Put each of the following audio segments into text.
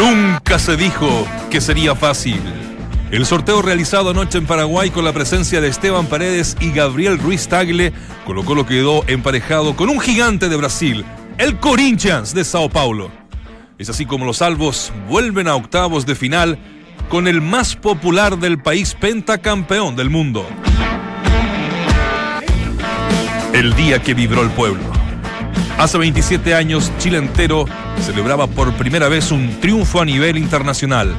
Nunca se dijo que sería fácil. El sorteo realizado anoche en Paraguay con la presencia de Esteban Paredes y Gabriel Ruiz Tagle, Colo Colo quedó emparejado con un gigante de Brasil, el Corinthians de Sao Paulo. Es así como los salvos vuelven a octavos de final con el más popular del país pentacampeón del mundo. El día que vibró el pueblo. Hace 27 años, Chile entero celebraba por primera vez un triunfo a nivel internacional.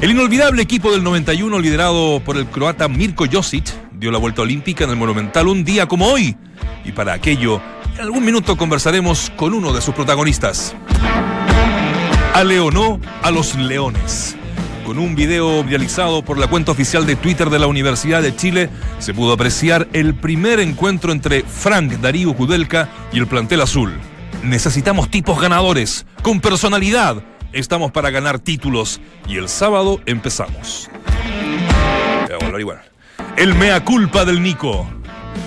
El inolvidable equipo del 91, liderado por el croata Mirko Josic, dio la vuelta olímpica en el Monumental un día como hoy. Y para aquello, en algún minuto conversaremos con uno de sus protagonistas. A Leonó a los Leones. Con un video viralizado por la cuenta oficial de Twitter de la Universidad de Chile, se pudo apreciar el primer encuentro entre Frank Darío Kudelka y el plantel azul. Necesitamos tipos ganadores, con personalidad. Estamos para ganar títulos y el sábado empezamos. El mea culpa del Nico.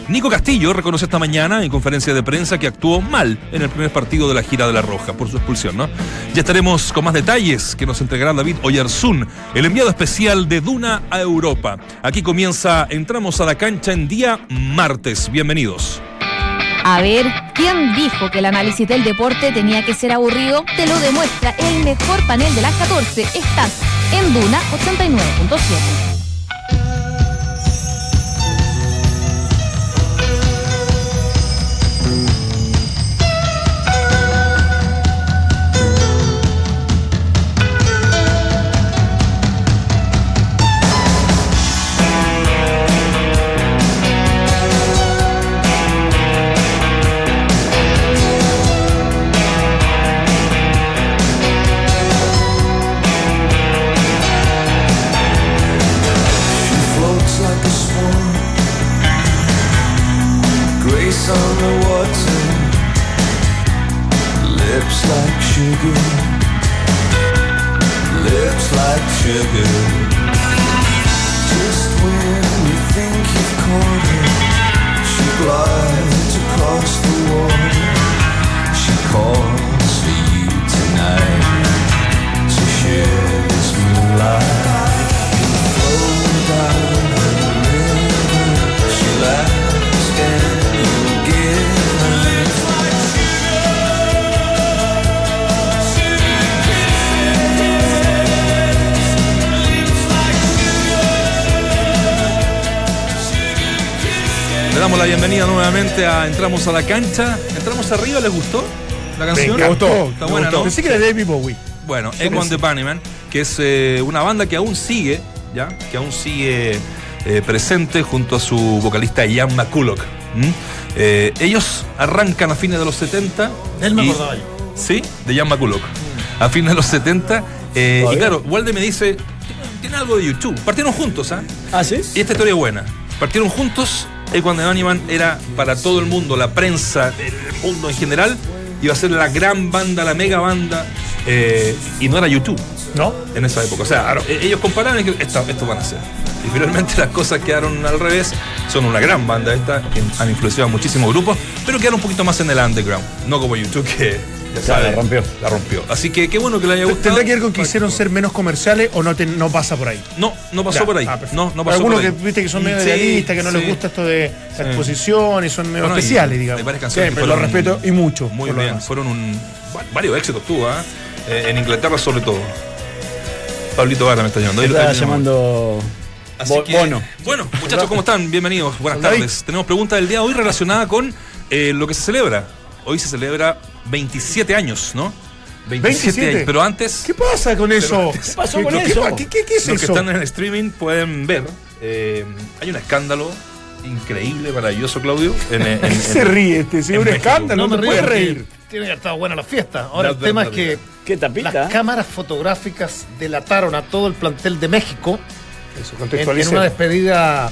Nico Castillo reconoce esta mañana en conferencia de prensa que actuó mal en el primer partido de la gira de la Roja por su expulsión, ¿no? Ya estaremos con más detalles que nos entregará David Oyarzún, el enviado especial de Duna a Europa. Aquí comienza Entramos a la cancha en día martes. Bienvenidos. A ver, ¿quién dijo que el análisis del deporte tenía que ser aburrido? Te lo demuestra el mejor panel de las 14. Estás en Duna 89.7. entramos a la cancha. Entramos arriba, ¿les gustó la canción? Me gustó. Está buena, ¿no? Pensé que era David Bowie. Bueno, Egon the Bunnyman, que es eh, una banda que aún sigue, ¿ya? Que aún sigue eh, presente junto a su vocalista Ian McCulloch. Eh, ellos arrancan a fines de los 70. Él me acordaba yo. Sí, de Ian McCulloch. A fines de los 70. y claro, Walde me dice, tiene algo de YouTube. Partieron juntos, ¿ah? ¿Ah, sí? Y esta historia es buena. Partieron juntos cuando the Bunnyman era para todo el mundo, la prensa, el mundo en general, iba a ser la gran banda, la mega banda, eh, y no era YouTube. ¿No? En esa época. O sea, e-, ellos comparaban y que esto, van a ser. Y finalmente las cosas quedaron al revés. Son una gran banda esta, que han influenciado a muchísimos grupos, pero quedaron un poquito más en el underground. No como YouTube, que la rompió. La rompió. Así que qué bueno que le haya gustado. ¿Tendrá que ver con que hicieron ser menos comerciales o no, no pasa por ahí? No, no pasó por ahí. Ah, no, no pasó Algunos que viste que son medio idealistas, que no les gusta esto de la exposición y son medio especiales, digamos. varias canciones. pero lo respeto y mucho. Muy bien. Fueron un, varios éxitos tuvo, ¿ah? ¿eh? en Inglaterra sobre todo. Pablito Vara me está llamando. Está llamando. bueno. Bueno, muchachos, ¿cómo están? Bienvenidos. Buenas tardes. Tenemos pregunta del día de hoy relacionada con eh, lo que se celebra. Hoy se celebra 27 años, ¿no? 27, años. Pero antes. ¿Qué pasa con eso? ¿Qué pasó con eso? ¿Qué, qué, es Los que están en el streaming pueden ver. Eh, hay un escándalo increíble, maravilloso, Claudio. En, se ríe este? Es un escándalo, no me puede reír. Tiene que estar buena la fiesta. Ahora, el tema es que ¿Qué las cámaras fotográficas delataron a todo el plantel de México Eso, en, en una despedida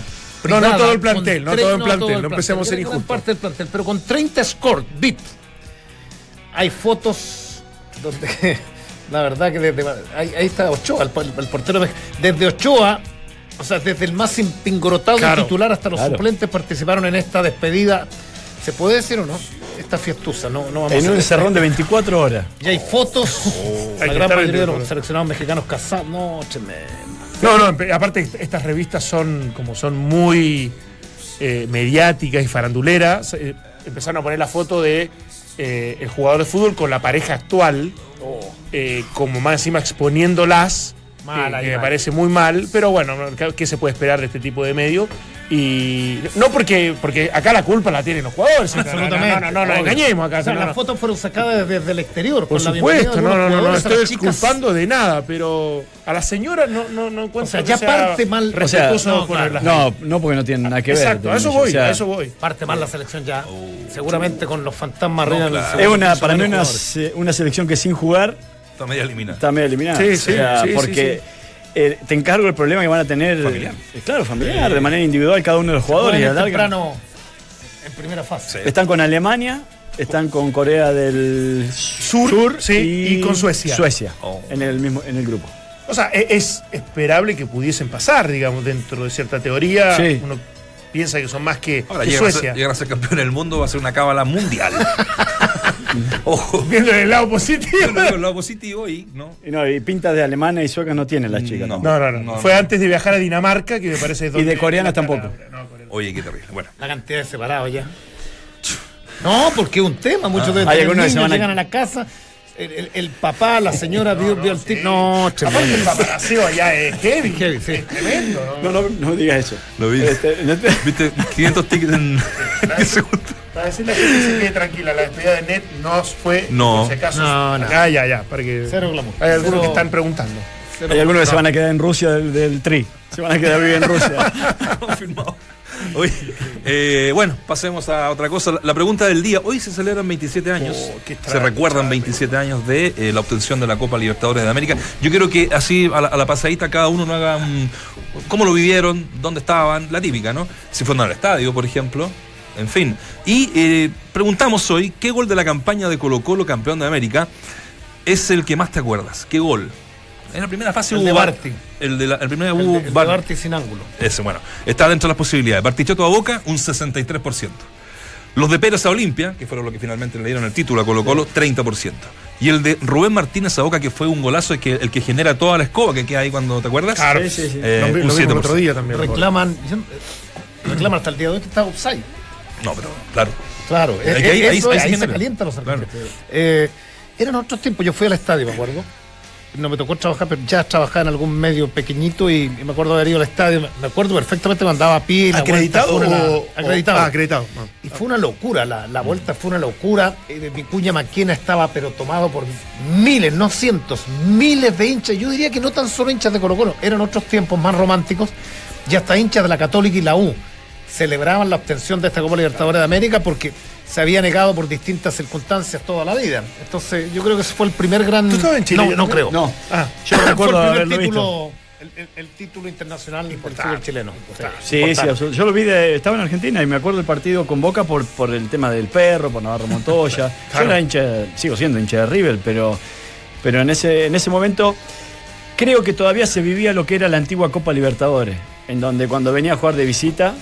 no, no todo el plantel, no todo el plantel, no, empecemos a ser injustos. parte del plantel, pero con 30 scores, bit. Hay fotos donde la verdad que desde, ahí, está Ochoa, el, portero desde Ochoa, o sea, desde el más impingorotado titular hasta los suplentes participaron en esta despedida. ¿Se puede decir o no? fiesta fiestusa, no, no vamos a En hacer un encerrón de 24 horas. Y hay fotos, Hay la gran mayoría de los seleccionados mexicanos casados. No. No, no, aparte est- estas revistas son como son muy eh, mediáticas y faranduleras. eh, empezaron a poner la foto de eh, el jugador de fútbol con la pareja actual, eh, como más encima exponiéndolas. Mal eh, que me parece muy mal, pero bueno, no, ¿qué- ¿qué se puede esperar de este tipo de medio? Y no porque porque acá la culpa la tienen los jugadores. Absolutamente. No, no, no, no, nos engañemos acá. O sea, no, las no. fotos fueron sacadas desde el exterior. Por bienvenida supuesto, no, no, no, no estoy culpando de nada, pero a la señora no, no, no encuentro O sea, que ya sea parte mal- O sea, respetuoso no, No, no porque no tienen nada que ver. Exacto, a eso voy, o sea, a eso voy. Parte mal la selección ya. Seguramente con los fantasmas. Es una, para mí una, una selección que sin jugar Está media eliminada. está medio eliminada. Sí, O sí, sea, sí, sí, porque eh, te encargo el problema que van a tener. Familiar. eh, claro, familiar, de manera individual cada uno de los jugadores. y a larga- temprano en primera fase. Sí. Están con Alemania, están con Corea del Sur, sí, y con Suecia. Suecia, Oh. en el mismo en el grupo. O sea, e- es esperable que pudiesen pasar, digamos, dentro de cierta teoría. Sí. Uno piensa que son más que, Ahora que llegan a, ser, Suecia. llegan a ser campeón del mundo, va a ser una cábala mundial. Ojo. Viendo el lado Yo positivo. lo digo el lado positivo y no. Y, no, y pintas de alemana y suecas no tienen las chicas. No. No, no, no, No, Fue no. antes de viajar a Dinamarca, que me parece. donde- de coreanas tampoco. Oye, qué terrible. Bueno, La cantidad de separados ya. No, porque es un tema. Muchos de Hay niños llegan a la casa. El, el- el papá, la señora vio, vio el tip. No, Aparte, el tremendo. paparazzo allá es heavy. Heavy, sí. Es tremendo, ¿no? No, no, no digas eso. Lo vi. Este, este- viste 500 tickets en 10 segundos. Para decirle a la gente que se quede tranquila, la despedida de Net no fue. No. si acaso. No, no. Ah, ya, ya. Para que Cero glamour. Hay algunos Cero- que están preguntando. hay algunos que se van a quedar en Rusia del, del tri. Se van a quedar vivir en Rusia. Confirmado. Eh, bueno, pasemos a otra cosa. La- pregunta del día. Hoy se celebran 27 años. Oh, se recuerdan 27 años de eh, la obtención de la Copa Libertadores de América. Yo quiero que así a la, a la pasadita cada uno no haga un- cómo lo vivieron, dónde estaban, la típica, ¿no? Si fueron al estadio, por ejemplo. En fin. Y eh, preguntamos hoy, ¿qué gol de la campaña de Colo Colo, campeón de América, es el que más te acuerdas? ¿Qué gol? En la primera fase El hubo de Bar- Barty. El de la el primer El hubo de- el de Bar- Barty sin ángulo. ese, bueno, está dentro de las posibilidades. Bartichotto a Boca, un 63%. Los de Pérez a Olimpia, que fueron los que finalmente le dieron el título a Colo Colo, 30%. Y el de Rubén Martínez a Boca, que fue un golazo, el que, el que genera toda la escoba que queda ahí cuando te acuerdas. Claro. Sí, sí, sí. Eh, lo, un lo vimos el 7%. otro día también. Reclaman, reclaman hasta el día de hoy que está offside. No, pero claro. Claro, Ahí- eh, ahí- ahí- eso- ahí ahí, se calientan los Claro. arbitres. Eh, eran otros tiempos, yo fui al estadio, me acuerdo. No me tocó trabajar, pero ya trabajaba en algún medio pequeñito y, y me acuerdo de haber ido al estadio. Me- acuerdo perfectamente, mandaba a pie. la ¿Acreditado vuelta fue una- o- acreditado? Ah, acreditado. Ah. Y fue una locura, la, la vuelta fue una locura. Eh, Vicuña Maquena estaba pero tomado por miles, no cientos, miles de hinchas. Yo diría que no tan solo hinchas de Colo Colo, eran otros tiempos más románticos y hasta hinchas de la Católica y la U. Celebraban la obtención de esta Copa Libertadores de América porque se había negado por distintas circunstancias toda la vida. Entonces yo creo que ese fue el primer gran... ¿Tú estabas en Chile? No, no creo. No. Ah, Yo Fue recuerdo el primer haberlo visto. título, el, el- el título internacional del fútbol chileno. Sí, sí, Importante. absolut- Yo lo vi, de, estaba en Argentina y me acuerdo del partido con Boca por, por el tema del perro, por Navarro Montoya. Yo era hincha, sigo siendo hincha de River, pero, pero en, ese, en ese momento creo que todavía se vivía lo que era la antigua Copa Libertadores, en donde cuando venía a jugar de visita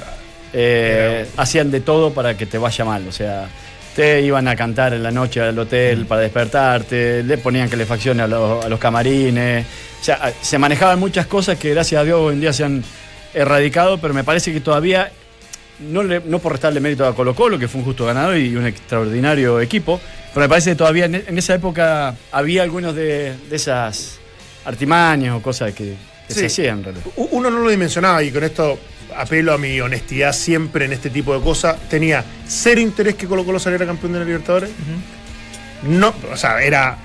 eh, hacían de todo para que te vaya mal. O sea, te iban a cantar en la noche al hotel para despertarte, le ponían calefacciones a los, a los camarines. O sea, se manejaban muchas cosas que gracias a Dios hoy en día se han erradicado, pero me parece que todavía, no, le- no por restarle mérito a Colo Colo, que fue un justo ganador y un extraordinario equipo, pero me parece que todavía en, en esa época había algunos de, de esas artimañas o cosas que, que Sí. se hacían Uno no lo dimensionaba y con esto apelo a mi honestidad siempre en este tipo de cosas. Tenía cero interés que Colo Colo saliera campeón de la Libertadores. No, o sea, era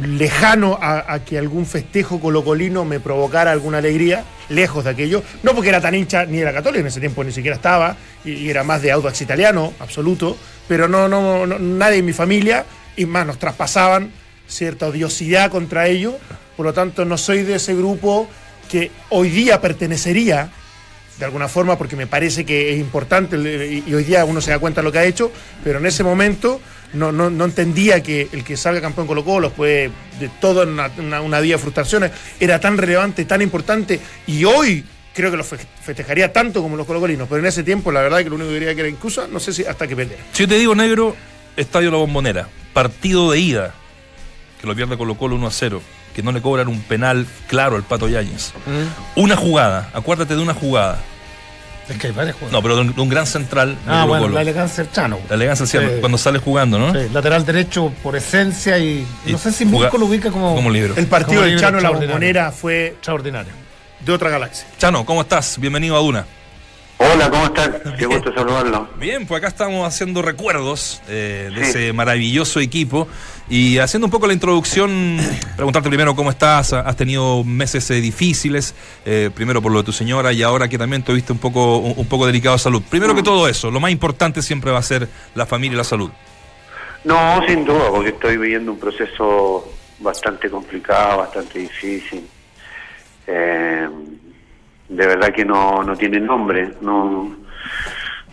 lejano a, a que algún festejo colocolino me provocara alguna alegría, lejos de aquello. No porque era tan hincha ni de la Católica, en ese tiempo ni siquiera estaba, y, y era más de Audax italiano, absoluto, pero no, no, no- nadie en mi familia, y más nos traspasaban cierta odiosidad contra ello, por lo tanto no soy de ese grupo que hoy día pertenecería de alguna forma porque me parece que es importante el- y, hoy día uno se da cuenta de lo que ha hecho, pero en ese momento no, no, no entendía que el que salga campeón Colo Colo después de toda una, una, una vida de frustraciones era tan relevante, tan importante y hoy creo que lo fe- festejaría tanto como los colocolinos, pero en ese tiempo la verdad que lo único que quería que era incluso, no sé si hasta que perder. Si yo te digo negro, Estadio La Bombonera, partido de ida, que lo pierde Colo Colo 1 a 0, que no le cobran un penal claro al Pato Yáñez. Una jugada, acuérdate de una jugada. Es que hay varias jugadas. No, pero de un, de un gran central. de ah, bueno, Colo. la elegancia del Chano. La elegancia sí, Sí. cuando sale jugando, ¿no? Sí, lateral derecho por esencia y, Y no sé si Mirko lo ubica como, como libro. El partido del Chano en la bombonera fue extraordinario. de otra galaxia. Chano, ¿cómo estás? Bienvenido a Duna. Hola, ¿cómo están? Qué gusto saludarlo. Bien, pues acá estamos haciendo recuerdos eh, de Sí. ese maravilloso equipo y haciendo un poco la introducción, preguntarte primero cómo estás, has tenido meses eh, difíciles, eh, primero por lo de tu señora y ahora que también tuviste un poco, un, un poco delicado de salud. Primero que todo eso, lo más importante siempre va a ser la familia y la salud. No, sin duda, porque estoy viviendo un proceso bastante complicado, bastante difícil. Eh, de verdad que no, no tiene nombre. No,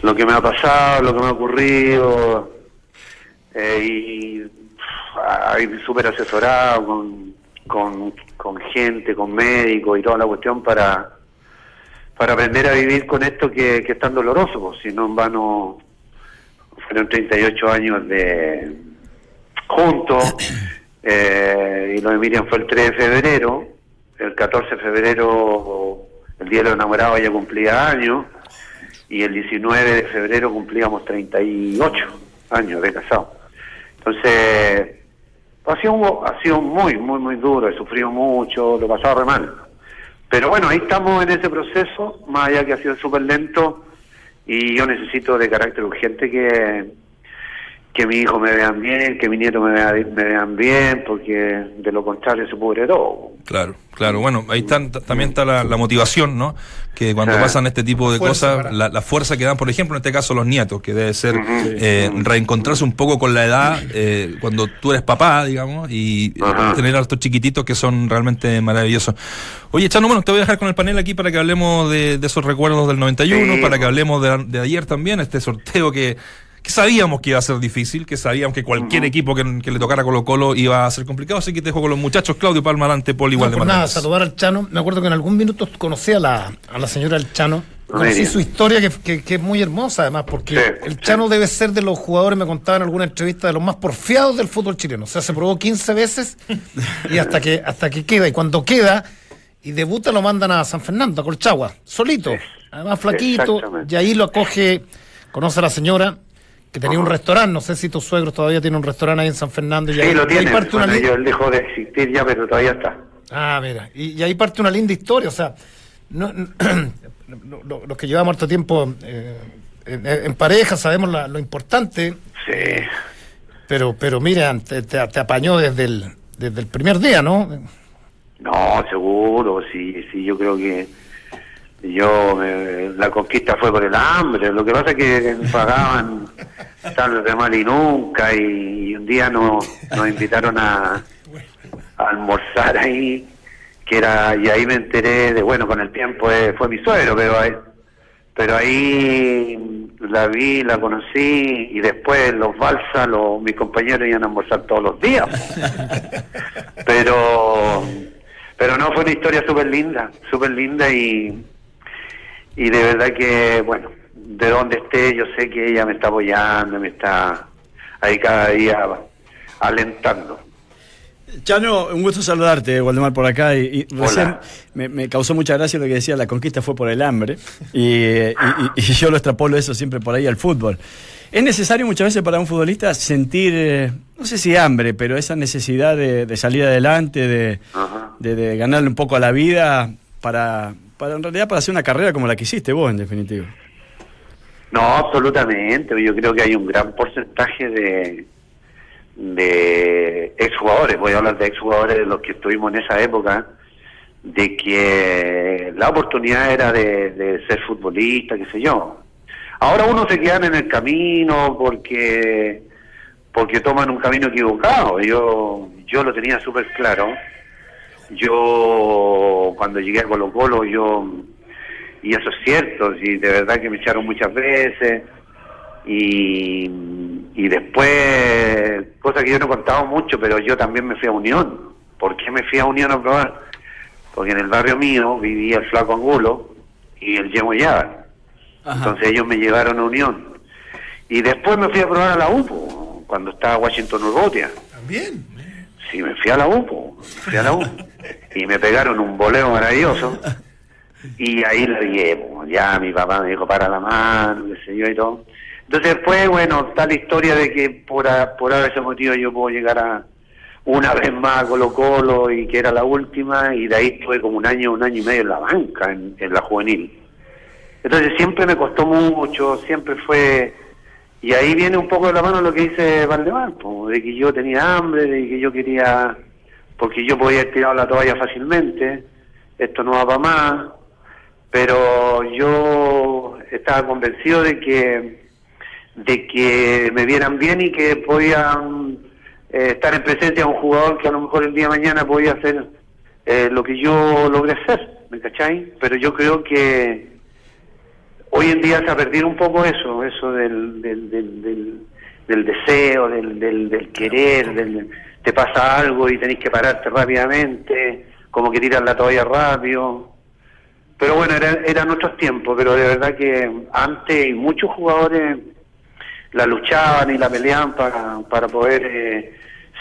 lo que me ha pasado, lo que me ha ocurrido, eh, y hay súper asesorado con, con, con gente, con médicos y toda la cuestión para para aprender a vivir con esto que, que es tan doloroso, pues, si no en vano fueron 38 años de juntos eh, y lo de Miriam fue el 3 de febrero el 14 de febrero el día de los enamorados ella cumplía años y el 19 de febrero cumplíamos 38 años de casado entonces ha sido, ha sido muy, muy, muy duro, he sufrido mucho, lo he pasado re mal. Pero bueno, ahí estamos en ese proceso, más allá que ha sido súper lento, y yo necesito de carácter urgente que, que mi hijo me vean bien, que mi nieto me, vea- me vean bien, porque de lo contrario se pudre todo. Claro, claro. Bueno, ahí están, también está la, la motivación, ¿no? Que cuando pasan este tipo de cosas, la, la fuerza que dan, por ejemplo, en este caso los nietos, que debe ser eh, reencontrarse un poco con la edad, eh, cuando tú eres papá, digamos, y tener a estos chiquititos que son realmente maravillosos. Oye, Chano, bueno, te voy a dejar con el panel aquí para que hablemos de, de esos recuerdos del 91, Sí. para que hablemos de, de ayer también, este sorteo que, que sabíamos que iba a ser difícil, que sabíamos que cualquier equipo que, que le tocara Colo Colo iba a ser complicado, así que te dejo con los muchachos, Claudio Palma, Dante, Poli, igual No, de por nada, saludar al Chano. Me acuerdo que en algún minuto conocí a la, a la señora del Chano. Conocí su historia, que, que- que es muy hermosa además, porque Sí, el sí. Chano debe ser de los jugadores, me contaba en alguna entrevista, de los más porfiados del fútbol chileno. O sea, se probó 15 veces y hasta que, hasta que queda. Y cuando queda y debuta, lo mandan a San Fernando, a Colchagua, solito. Además, flaquito. Y ahí lo acoge, conoce a la señora. Que tenía un restaurante, no sé si tus suegros todavía tienen un restaurante ahí en San Fernando. Y Sí, ahí, lo y ahí tiene. parte una Bueno, él dejó de existir ya, pero todavía está. Ah, mira, y, y ahí parte una linda historia, o sea, no- lo- lo- los que llevamos harto tiempo eh, en, en pareja sabemos la- lo importante, Sí. pero pero mira, te, te- te apañó desde el, desde el primer día, ¿no? No, seguro, sí, sí, yo creo que yo, eh, la conquista fue por el hambre, lo que pasa es que pagaban tarde de mal y nunca, y, y un día nos, nos invitaron a, a almorzar ahí, que era, y ahí me enteré de, bueno, con el tiempo eh, fue mi suegro, pero ahí, pero ahí la vi, la conocí, y después los balsas, los, mis compañeros iban a almorzar todos los días. Pero pero no fue una historia súper linda súper linda y y de verdad que bueno de donde esté yo sé que ella me está apoyando me está ahí cada día alentando Chano, un gusto saludarte, Waldemar, por acá. Y, y Hola. recién me, me causó mucha gracia lo que decía, la conquista fue por el hambre. Y, y- y- y yo lo extrapolo eso siempre por ahí al fútbol. Es necesario muchas veces para un futbolista sentir, eh, no sé si hambre, pero esa necesidad de, de salir adelante, de, Ajá. de- de ganarle un poco a la vida, para, para en realidad para hacer una carrera como la que hiciste vos, en definitiva. No, absolutamente. Yo creo que hay un gran porcentaje de, de exjugadores, voy a hablar de exjugadores de los que estuvimos en esa época, de que la oportunidad era de, ser futbolista, qué sé yo. Ahora uno se quedan en el camino porque porque toman un camino equivocado. Yo yo lo tenía súper claro. Yo cuando llegué a Colo Colo, yo y eso es cierto, y de verdad que me echaron muchas veces y, y después, cosa que yo no he contado mucho, pero yo también me fui a Unión. ¿Por qué me fui a Unión a probar? Porque en el barrio mío vivía el Flaco Angulo y el Yemo Yávar. Entonces ellos me llevaron a Unión. Y después me fui a probar a la UPO. cuando estaba Washington Urrutia. También. Sí, me fui a la U, po, me fui a la U. y me pegaron un boleo maravilloso. Y ahí la vi, po. ya mi papá me dijo para la mano, qué sé yo y todo. Entonces después, bueno, la historia de que por, a- por ese motivo yo puedo llegar a una vez más a Colo Colo y que era la última y de ahí estuve como un año, un año y medio en la banca, en, la juvenil. Entonces siempre me costó mucho, siempre fue... Y ahí viene un poco de la mano lo que dice Valdemar, de que yo tenía hambre, de que yo quería... Porque yo podía haber tirado la toalla fácilmente, esto no va para más, pero yo estaba convencido de que de que me vieran bien y que podían eh, estar en presencia de un jugador que a lo mejor el día de mañana podía hacer eh, lo que yo logré hacer, ¿me cachai? Pero yo creo que hoy en día se ha perdido un poco eso, eso del, del, del, del, del deseo, del, del, del querer, del, te pasa algo y tenés que pararte rápidamente, como que tiras la toalla rápido. Pero bueno, era- eran otros tiempos, pero de verdad que antes muchos jugadores la luchaban y la peleaban para, para poder eh,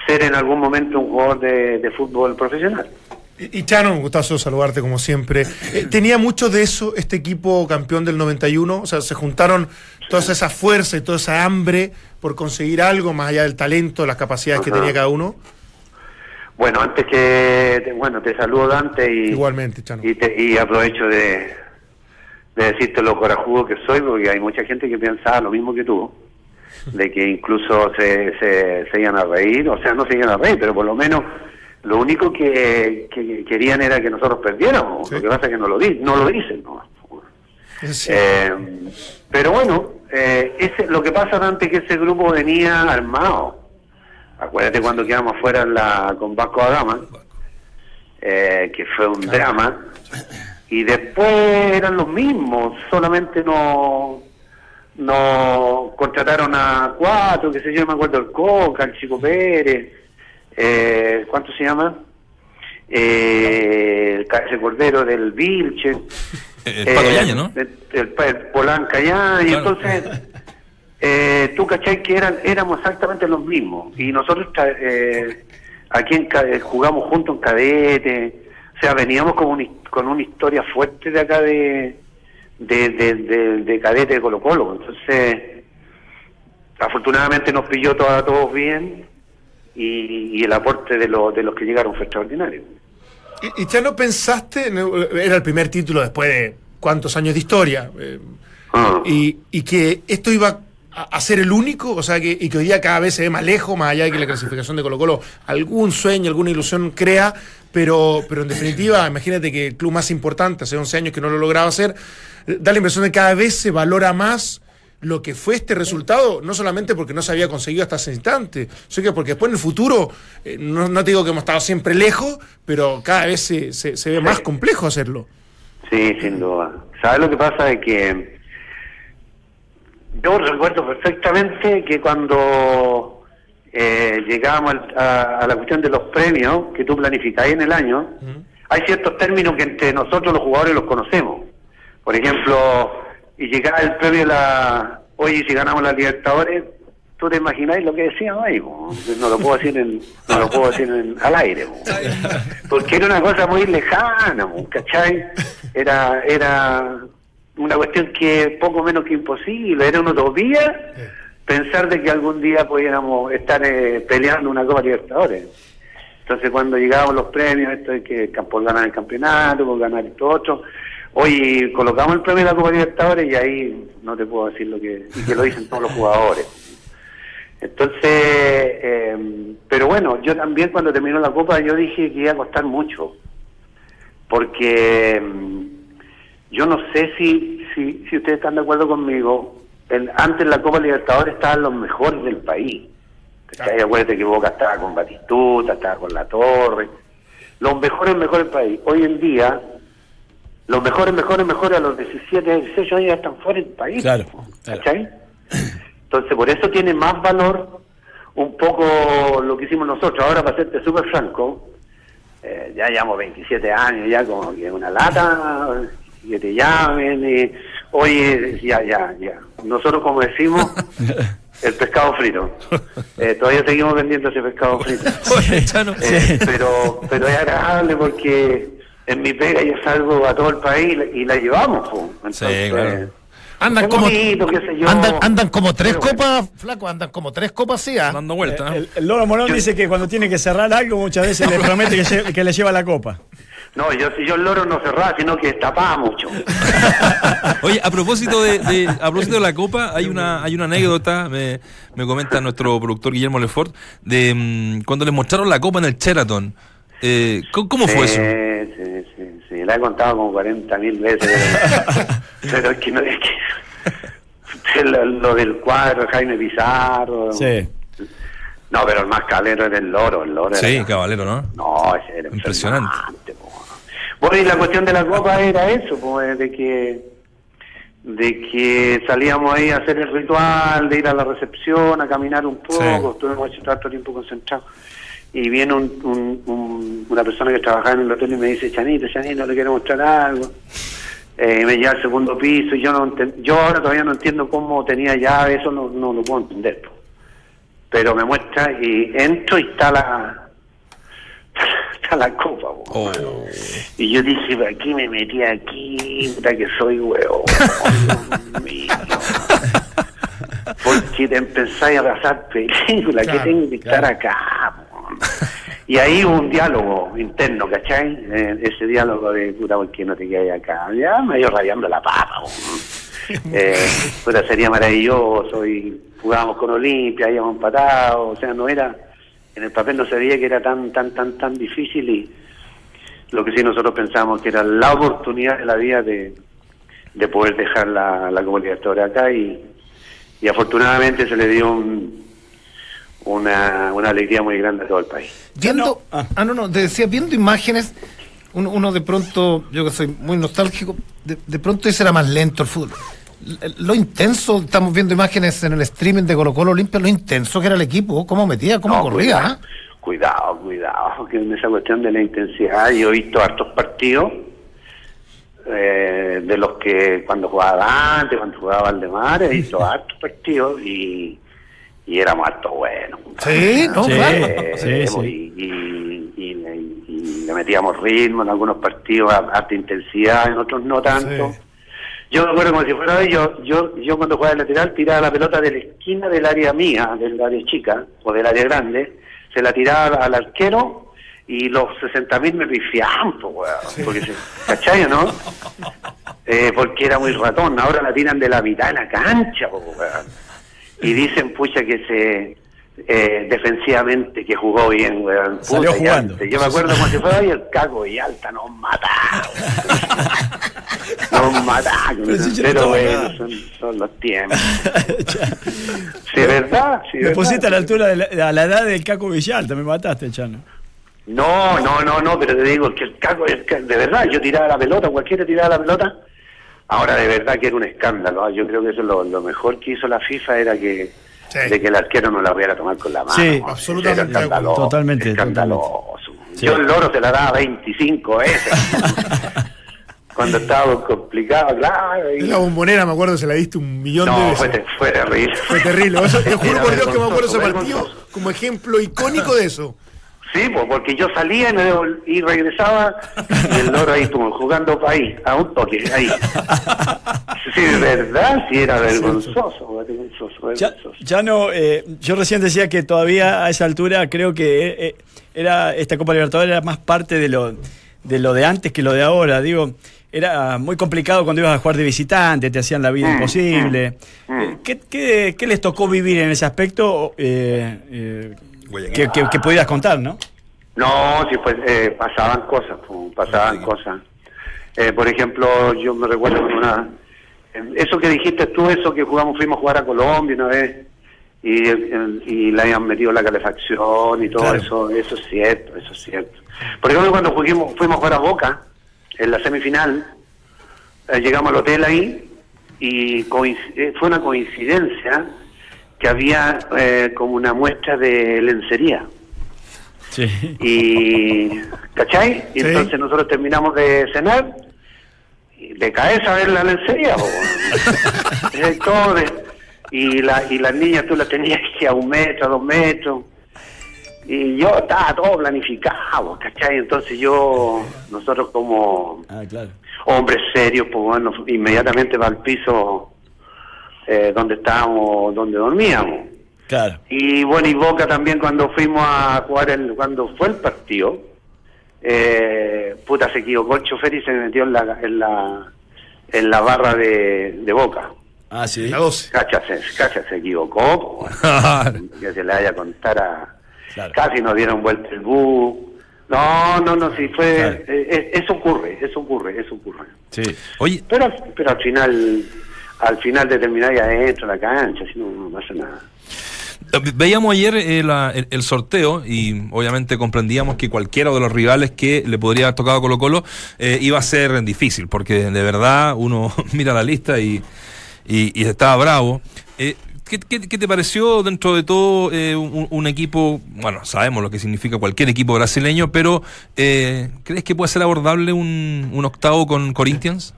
ser en algún momento un jugador de, fútbol profesional. Y, y Chano, un gustazo saludarte como siempre. Eh, ¿Tenía mucho de eso este equipo campeón del 91? O sea, se juntaron toda esa fuerza y toda esa hambre por conseguir algo más allá del talento, las capacidades que tenía cada uno. Bueno, antes que, bueno, te saludo Dante y, Igualmente, Chano. y, te- y aprovecho de, de decirte lo corajudo que soy, porque hay mucha gente que piensa lo mismo que tú, de que incluso se, se, se iban a reír, o sea, no se iban a reír, pero por lo menos lo único que, que querían era que nosotros perdiéramos, Sí. lo que pasa es que no lo, di, no lo dicen, ¿no? Sí. Eh, pero bueno, eh, ese, lo que pasa Dante es que ese grupo venía armado. Acuérdate cuando quedamos afuera en la, con Vasco da Gama, eh, que fue un drama. Y después eran los mismos, solamente no no contrataron a cuatro, que sé yo, me acuerdo el Coca, el Chico Pérez, eh, ¿cuánto se llama? Eh, el Cordero del Vilche. El Eh, Yaña, ¿no? El, el, el Polanca Yaña, Claro. entonces, eh, tú cachai que eran, éramos exactamente los mismos. Y nosotros eh, aquí en, eh, jugamos juntos en cadete, o sea, veníamos con, un con una historia fuerte de acá de, de, de, de- de cadete de Colo Colo. Entonces, afortunadamente nos pilló todo, a todos bien y, y el aporte de, los de los que llegaron fue extraordinario. ¿Y, y Chano pensaste, era el primer título después de cuántos años de historia, eh, Ah. y, y que esto iba a, a ser el único, o sea, que, y que hoy día cada vez se ve más lejos, más allá de que la clasificación de Colo Colo algún sueño, alguna ilusión crea, pero, pero en definitiva, imagínate que el club más importante, hace 11 años que no lo lograba hacer, da la impresión de que cada vez se valora más lo que fue este resultado, no solamente porque no se había conseguido hasta ese instante, sino que porque después en el futuro, eh, no, no te digo que hemos estado siempre lejos, pero cada vez se, se- se ve más complejo hacerlo. Sí, sin duda. ¿Sabes lo que pasa? Es que yo recuerdo perfectamente que cuando eh, llegábamos a, a la cuestión de los premios que tú planificáis en el año, hay ciertos términos que entre nosotros los jugadores los conocemos. Por ejemplo, y llegaba el premio de la... Oye, si ganamos la Libertadores, tú te imagináis lo que decíamos ahí, no lo puedo decir, en, no lo puedo decir en- al aire. po. Porque era una cosa muy lejana, po, ¿cachai? Era, era una cuestión que poco menos que imposible, era una utopía pensar de que algún día pudiéramos estar eh, peleando una Copa Libertadores. Entonces cuando llegábamos los premios, esto es que por ganar el campeonato, por ganar esto otro, hoy colocamos el premio de la Copa Libertadores y ahí no te puedo decir lo que, y que lo dicen todos los jugadores. Entonces, eh, pero bueno, yo también cuando terminó la Copa yo dije que iba a costar mucho, porque mm, yo no sé si, si, si ustedes están de acuerdo conmigo, el- antes en la Copa Libertadores estaban los mejores del país. ¿cachai? Acuérdate que Boca estaba con Batistuta, estaba con La Torre, los mejores, mejores del país. Hoy en día, los mejores, mejores, mejores a los 17, 18 años ya están fuera del país. Claro, claro. Entonces, por eso tiene más valor un poco lo que hicimos nosotros. Ahora, para serte súper franco, eh, ya llevamos 27 años, ya como que una lata, que te llamen, y, oye, ya, ya, ya. Nosotros, como decimos, El pescado frito. Eh, todavía seguimos vendiendo ese pescado frito. Oye, Chano. Eh, pero, pero es agradable porque en mi pega yo salgo a todo el país y la llevamos. po. Entonces, claro. Andan como, bonito, qué sé yo. andan, andan como tres bueno. copas, flaco, andan como tres copas, sí. ¿ah? Dando vueltas. ¿no? El, el Loro Morón dice que cuando tiene que cerrar algo muchas veces le promete que, lle- que le lleva la copa. No, yo, si yo el loro no cerraba, sino que destapaba mucho. Oye, a propósito de, de- a propósito de la copa, hay una hay una anécdota, me, me comenta nuestro productor Guillermo Lefort, de mm, cuando les mostraron la copa en el Sheraton. Eh, ¿cómo, cómo fue eso? Sí, la he contado como 40 mil veces. Pero, es que no es que. Lo, lo del cuadro, Jaime Pizarro. Sí. No, pero el más calero era el loro. El loro Sí, era- caballero, ¿no? No, ese era Impresionante. Bueno, y la cuestión de la copa era eso, pues, de que de que salíamos ahí a hacer el ritual, de ir a la recepción, a caminar un poco, Sí. estuvimos hecho tanto tiempo concentrados. Y viene un, un- un- una persona que trabajaba en el hotel y me dice, Chanito, Chanito, le quiero mostrar algo. Eh, me lleva al segundo piso y yo no yo ahora todavía no entiendo cómo tenía llave, eso no, no lo puedo entender. po. Pero me muestra y entro y está la está la copa. po. Oh. Y yo dije, ¿para qué me metí aquí? Puta que soy huevo. Dios mío. Porque te empezáis a pasar películas, que Claro, tengo que estar acá. po? Y ahí hubo un diálogo interno, ¿cachai? Eh, ese diálogo de, puta, ¿por qué no te quedas acá? Ya me ido rayando la papa. Eh, puta, sería maravilloso. Y jugábamos con Olimpia, habíamos empatado. O sea, no era... En el papel no se veía que era tan, tan, tan, tan difícil y lo que sí nosotros pensamos que era la oportunidad de la vida de, de poder dejar la, la Libertadores acá y, y afortunadamente se le dio un- una, una alegría muy grande a todo el país. Viendo, no. Ah. ah. no, no, te decía, viendo imágenes, uno, uno de pronto, yo que soy muy nostálgico, de, de pronto ese era más lento el fútbol. Lo intenso, estamos viendo imágenes en el streaming de Colo Colo Olimpia, lo intenso que era el equipo, cómo metía, cómo No, corría. Cuidado, ¿ah? cuidado, cuidado, que en esa cuestión de la intensidad yo he visto hartos partidos eh, de los que cuando jugaba Dante, cuando jugaba Valdemar, he visto hartos partidos y, y éramos hartos buenos. Sí, no, Sí. claro. Eh, Sí, sí. Y, y- y- y- y le metíamos ritmo en algunos partidos, a- harta intensidad, en otros no tanto. Sí. Yo me acuerdo como si fuera hoy, yo, yo, yo cuando jugaba de lateral tiraba la pelota de la esquina del área mía, del área chica o del área grande, se la tiraba al arquero y los 60.000 me pifiaban, po, weón, porque se, ¿cachai o no? Eh, porque era muy ratón, ahora la tiran de la mitad de la cancha, po, weón. Y dicen, pucha, que se eh, defensivamente, que jugó bien, weón. Salió Puta, y jugando. Yo me acuerdo como si fuera hoy el cago y alta nos mataron. nos mataron. Pero si yo no Pero bueno, son, son los tiempos. Sí, ¿verdad? Sí, Me ¿verdad? pusiste a la altura de la, a la edad del Caco Villalta, me mataste, Chano. No, no, no, no, pero te digo que el cago es que de verdad, yo tiraba la pelota, cualquiera tiraba la pelota. Ahora de verdad que era un escándalo, ¿ah? yo creo que eso es lo, lo mejor que hizo la FIFA era que Sí. de que el arquero no la pudiera tomar con la mano. Sí, ¿no? absolutamente Era escandaloso, Totalmente, escandaloso. Sí. Yo el loro se la daba 25 veces. Cuando estaba complicado, claro. y- la bombonera, me acuerdo, se la diste un millón de veces. fue, fue terrible. Fue terrible. Eso, te juro por Dios que me acuerdo ese partido como ejemplo icónico de eso. Sí, pues, porque yo salía y, regresaba y el loro ahí como jugando ahí, a un toque, ahí. Sí, de verdad, sí, era vergonzoso, vergonzoso, vergonzoso. ya no, eh, yo recién decía que todavía a esa altura creo que eh, eh, era esta Copa Libertadores era más parte de lo de lo de antes que lo de ahora. Digo, era muy complicado cuando ibas a jugar de visitante, te hacían la vida Mm, imposible. mm, Eh, ¿Qué, qué, qué les tocó vivir en ese aspecto eh, eh. Que, que- que pudieras contar, no? No, sí, pues eh, pasaban cosas, pues, pasaban cosas. Eh, por ejemplo, yo me recuerdo con una... Eso que dijiste tú, eso que jugamos, fuimos a jugar a Colombia una vez y, y le habían metido la calefacción y todo Claro. eso, eso es cierto, eso es cierto. Por ejemplo, cuando fuimos, fuimos a jugar a Boca, en la semifinal, eh, llegamos al hotel ahí y eh, fue una coincidencia que había eh, como una muestra de lencería. Sí. Y, ¿cachai? Y Sí. entonces nosotros terminamos de cenar y de cabeza a ver la lencería, todo de- y, la, y las niñas tú las tenías que a un metro, a dos metros. Y yo estaba todo planificado, ¿cachai? Entonces yo, nosotros como Ah, claro. hombres serios, pues bueno, inmediatamente va al piso eh, donde estábamos, donde dormíamos. Claro. Y bueno, y Boca también cuando fuimos a jugar, el, cuando fue el partido, eh, puta, se equivocó el chofer y se metió en la, en la, en la barra de, de Boca. Ah, sí. La 12. Cacha se, Cacha se equivocó, que se le vaya a contar a... Claro. Casi nos dieron vuelta el bus. No, no, no, sí, fue... Claro. eh, eh, eso ocurre, eso ocurre, eso ocurre. Sí. Oye, Pero, pero al final, al final de terminar ya adentro de la cancha, si no, pasa nada. Veíamos ayer eh, la- el, sorteo y obviamente comprendíamos que cualquiera de los rivales que le podría haber tocado Colo Colo eh, iba a ser difícil, porque de verdad uno mira la lista y, estaba bravo. Eh, ¿qué, qué, qué te pareció dentro de todo eh, un, equipo, bueno, sabemos lo que significa cualquier equipo brasileño, pero eh, ¿crees que puede ser abordable un octavo con Corinthians?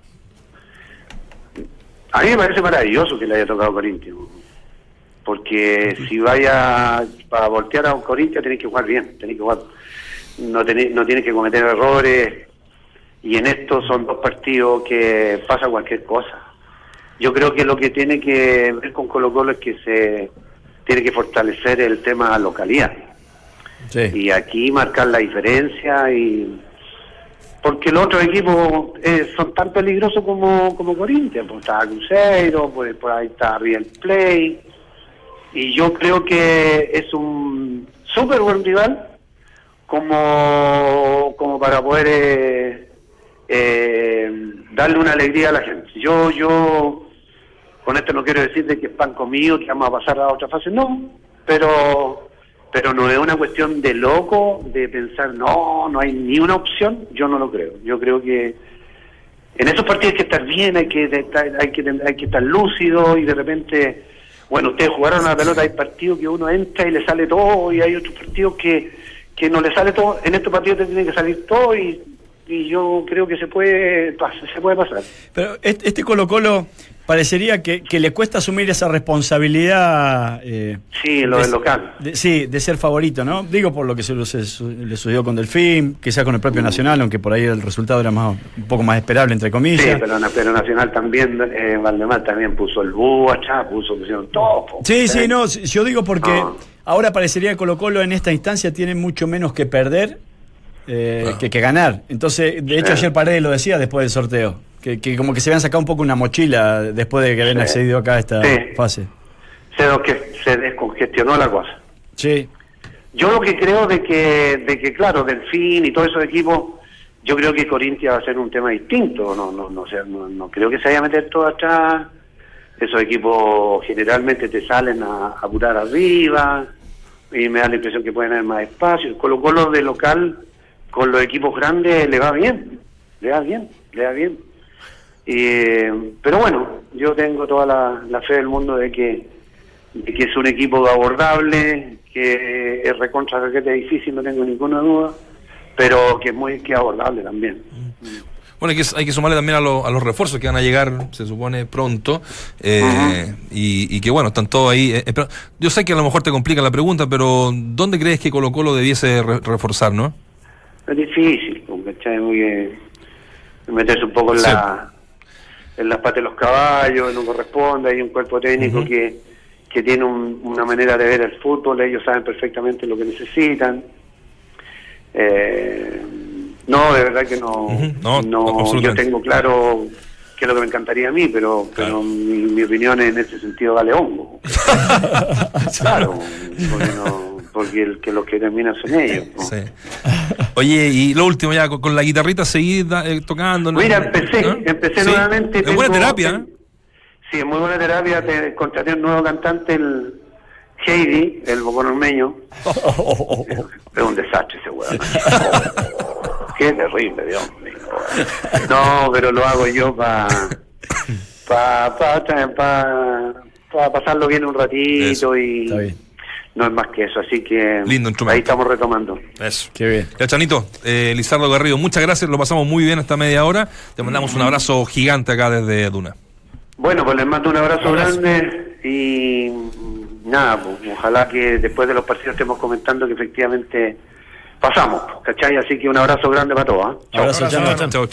A mí me parece maravilloso que le haya tocado Corinthians. Porque si vaya para voltear a un Corinthians, tenés que jugar bien. Tenés que jugar, no, tenés, no tienes que cometer errores. Y en esto son dos partidos que pasa cualquier cosa. Yo creo que lo que tiene que ver con Colo Colo es que se tiene que fortalecer el tema localidad. Sí. y aquí marcar la diferencia y porque los otros equipos eh, son tan peligrosos como, como Corinthians, pues está Cruzeiro, pues por ahí está River Play y yo creo que es un súper buen rival como, como para poder eh, eh, darle una alegría a la gente. Yo, yo con esto no quiero decir de que es pan comido, que vamos a pasar a otra fase, no, pero pero no es una cuestión de loco, de pensar, no, no hay ni una opción, yo no lo creo. Yo creo que en esos partidos hay que estar bien, hay que estar, hay que, hay que estar lúcido y de repente, bueno, ustedes jugaron a la pelota, hay partidos que uno entra y le sale todo y hay otros partidos que, que no le sale todo, en estos partidos te tiene que salir todo y, y yo creo que se puede, se puede pasar. Pero este, este Colo Colo parecería que, que le cuesta asumir esa responsabilidad. eh, Sí, lo de- del local. de- sí, de ser favorito, ¿no? Digo por lo que se, se le sucedió con Delfín, quizás con el propio Nacional, aunque por ahí el resultado era más un poco más esperable, entre Sí, comillas. pero, pero Nacional también, eh, Valdemar también puso el búho allá, puso, pusieron todo. Sí, sí, Eh, no, yo digo porque Ah. ahora parecería que Colo Colo en esta instancia tiene mucho menos que perder eh, Ah. que, que ganar. Entonces, de hecho ayer Paredes lo decía después del sorteo, que, que como que se habían sacado un poco una mochila después de que habían accedido acá a esta fase. Se, se descongestionó la cosa. Sí, Yo lo que creo de que, de que claro, Delfín y todos esos equipos, yo creo que Corintia va a ser un tema distinto. No, no, no, sé, no, no creo que se vaya a meter todo atrás. Esos equipos generalmente te salen a apurar arriba y me da la impresión que pueden haber más espacio. Con Colo de local, con los equipos grandes, le va bien. Le va bien, le va bien. Eh, pero bueno, yo tengo toda la, la fe del mundo de que, de que es un equipo abordable, que es recontra requete difícil, no tengo ninguna duda, pero que es muy que abordable también. Bueno, hay que, hay que sumarle también a, lo- a los refuerzos que van a llegar, se supone, pronto. eh, y, y que bueno, están todos ahí. eh, pero yo sé que a lo mejor te complica la pregunta, pero ¿dónde crees que Colo Colo debiese re- reforzar, no? Es difícil, ¿cachai? Muy, eh, meterse un poco en, Sí. la, en las patas de los caballos, no corresponde, hay un cuerpo técnico que, que tiene un- una manera de ver el fútbol, ellos saben perfectamente lo que necesitan. Eh, no, de verdad que no, no, no, yo tengo claro que es lo que me encantaría a mí, pero, Claro. pero mi, mi opinión en ese sentido vale hongo. claro, porque, no, porque el que los que terminan son ellos. ¿no? Sí. Oye, y lo último ya, con, con la guitarrita seguí da- eh, tocando. ¿no? Mira, empecé, ¿Ah? empecé Sí. nuevamente. Es buena terapia, ¿eh? Sí, es muy buena terapia. Te contraté un nuevo cantante, el Heidi, el bocón ormeño. Es un desastre ese weón. Qué terrible, Dios mío. No, pero lo hago yo para pa, pa, pa, pa pasarlo bien un ratito Eso, y está bien. No es más que eso. Así que Lindo ahí estamos retomando. Eso. qué bien. Ya, Chanito, eh, Lizardo Garrido, muchas gracias, lo pasamos muy bien esta media hora. Te mandamos un abrazo gigante acá desde Duna. Bueno, pues les mando un abrazo, grande y nada, pues, ojalá que después de los partidos estemos comentando que efectivamente pasamos, ¿cachai? Así que un abrazo grande para todos. Chao. Abrazo. Chao, chao.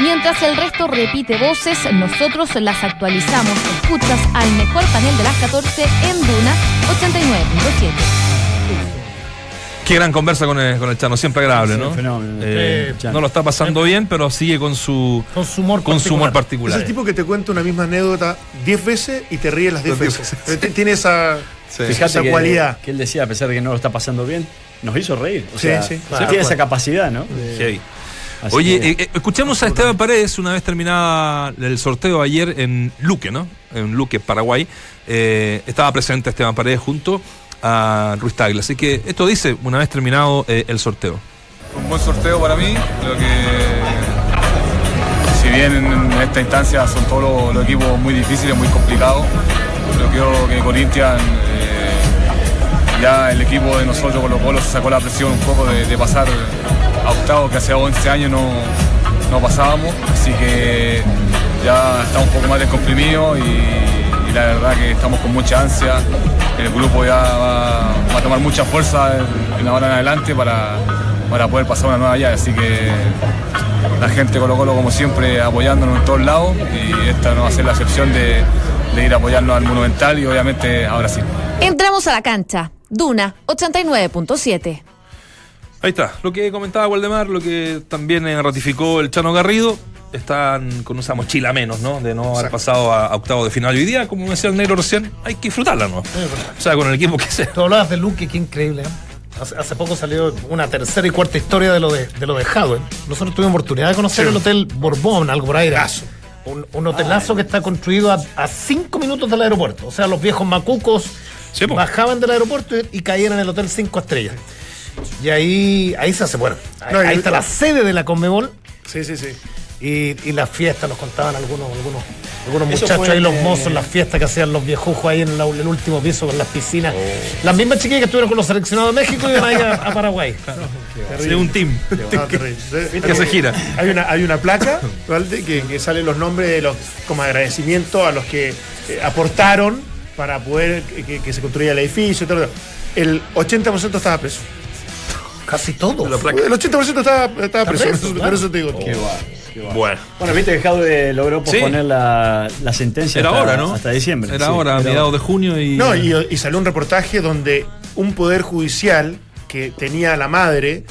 Mientras el resto repite voces, nosotros las actualizamos. Escuchas al mejor panel de las 14 en Duna 89.7. Qué gran conversa con el, con el Chano, siempre agradable, Sí, ¿no? fenómeno. Eh, Sí, no lo está pasando bien, pero sigue con su, Con su humor con su humor Es particular. el tipo que te cuenta una misma anécdota 10 veces y te ríes las 10 Las diez veces. Tiene esa, Sí. Esa que, cualidad. que él decía, a pesar de que no lo está pasando bien, nos hizo reír. O Sí, sea, sí, sí claro. tiene esa capacidad, ¿no? De- Heavy. Así Oye, que- eh, eh, escuchamos a Esteban Paredes una vez terminada el sorteo ayer en Luque, ¿no? En Luque, Paraguay. Eh, estaba presente Esteban Paredes junto a Ruiz Tagle. Así que esto dice una vez terminado eh, el sorteo. Un buen sorteo para mí. Creo que si bien en esta instancia son todos los, los equipos muy difíciles, muy complicados, creo que Corinthians, eh, ya el equipo de nosotros con los Colo se sacó la presión un poco de, de pasar a octavo que hace 11 años no, no pasábamos. Así que ya está un poco más descomprimido y, la verdad que estamos con mucha ansia. El grupo ya va, a tomar mucha fuerza en, ahora en adelante para, para poder pasar una nueva llave. Así que la gente Colo Colo como siempre apoyándonos en todos lados y esta no va a ser la excepción de, de ir a apoyarnos al Monumental y obviamente a Brasil. Entramos a la cancha. Duna 89.7. Ahí está, lo que comentaba Waldemar, lo que también eh, ratificó el Chano Garrido. Están con esa mochila menos, ¿no? De no haber pasado a, a octavo de final. Hoy día, como decía el negro recién, hay que disfrutarla, ¿no? O sea, con el equipo que sea. Tú hablabas de Luque, qué increíble. ¿eh? Hace, hace poco salió una tercera y cuarta historia de lo de, de lo de Hadwell. Nosotros tuvimos oportunidad de conocer el Hotel Borbón, algo por ahí. Un, un hotelazo que está construido a, a cinco minutos del aeropuerto. O sea, los viejos macucos Sí, bajaban del aeropuerto y, y caían en el Hotel Cinco Estrellas. Y ahí, ahí se hace, bueno, ahí, No, está la sede de la Conmebol Sí, sí, sí. y, y las fiestas, nos contaban algunos, algunos, algunos Eso muchachos fue ahí, los mozos, las fiestas que hacían los viejujos ahí en, la- en el último piso con las piscinas. Oh. Las mismas chiquillas que estuvieron con los seleccionados de México y iban ahí a, a Paraguay. Sí, un team que se gira. Hay una, hay una placa que, que salen los nombres de los como agradecimiento a los que eh, aportaron para poder que, se construya el edificio. y todo. El 80% estaba preso. Casi todo. El 80% estaba, estaba preso. preso, claro. por eso te digo. Bueno. Bueno, viste que Jaude logró Sí. posponer la, la sentencia Era hasta, ahora, ¿no? hasta diciembre. Era sí, ahora, a mediados de junio y. No, y, y salió un reportaje donde un poder judicial que tenía la madre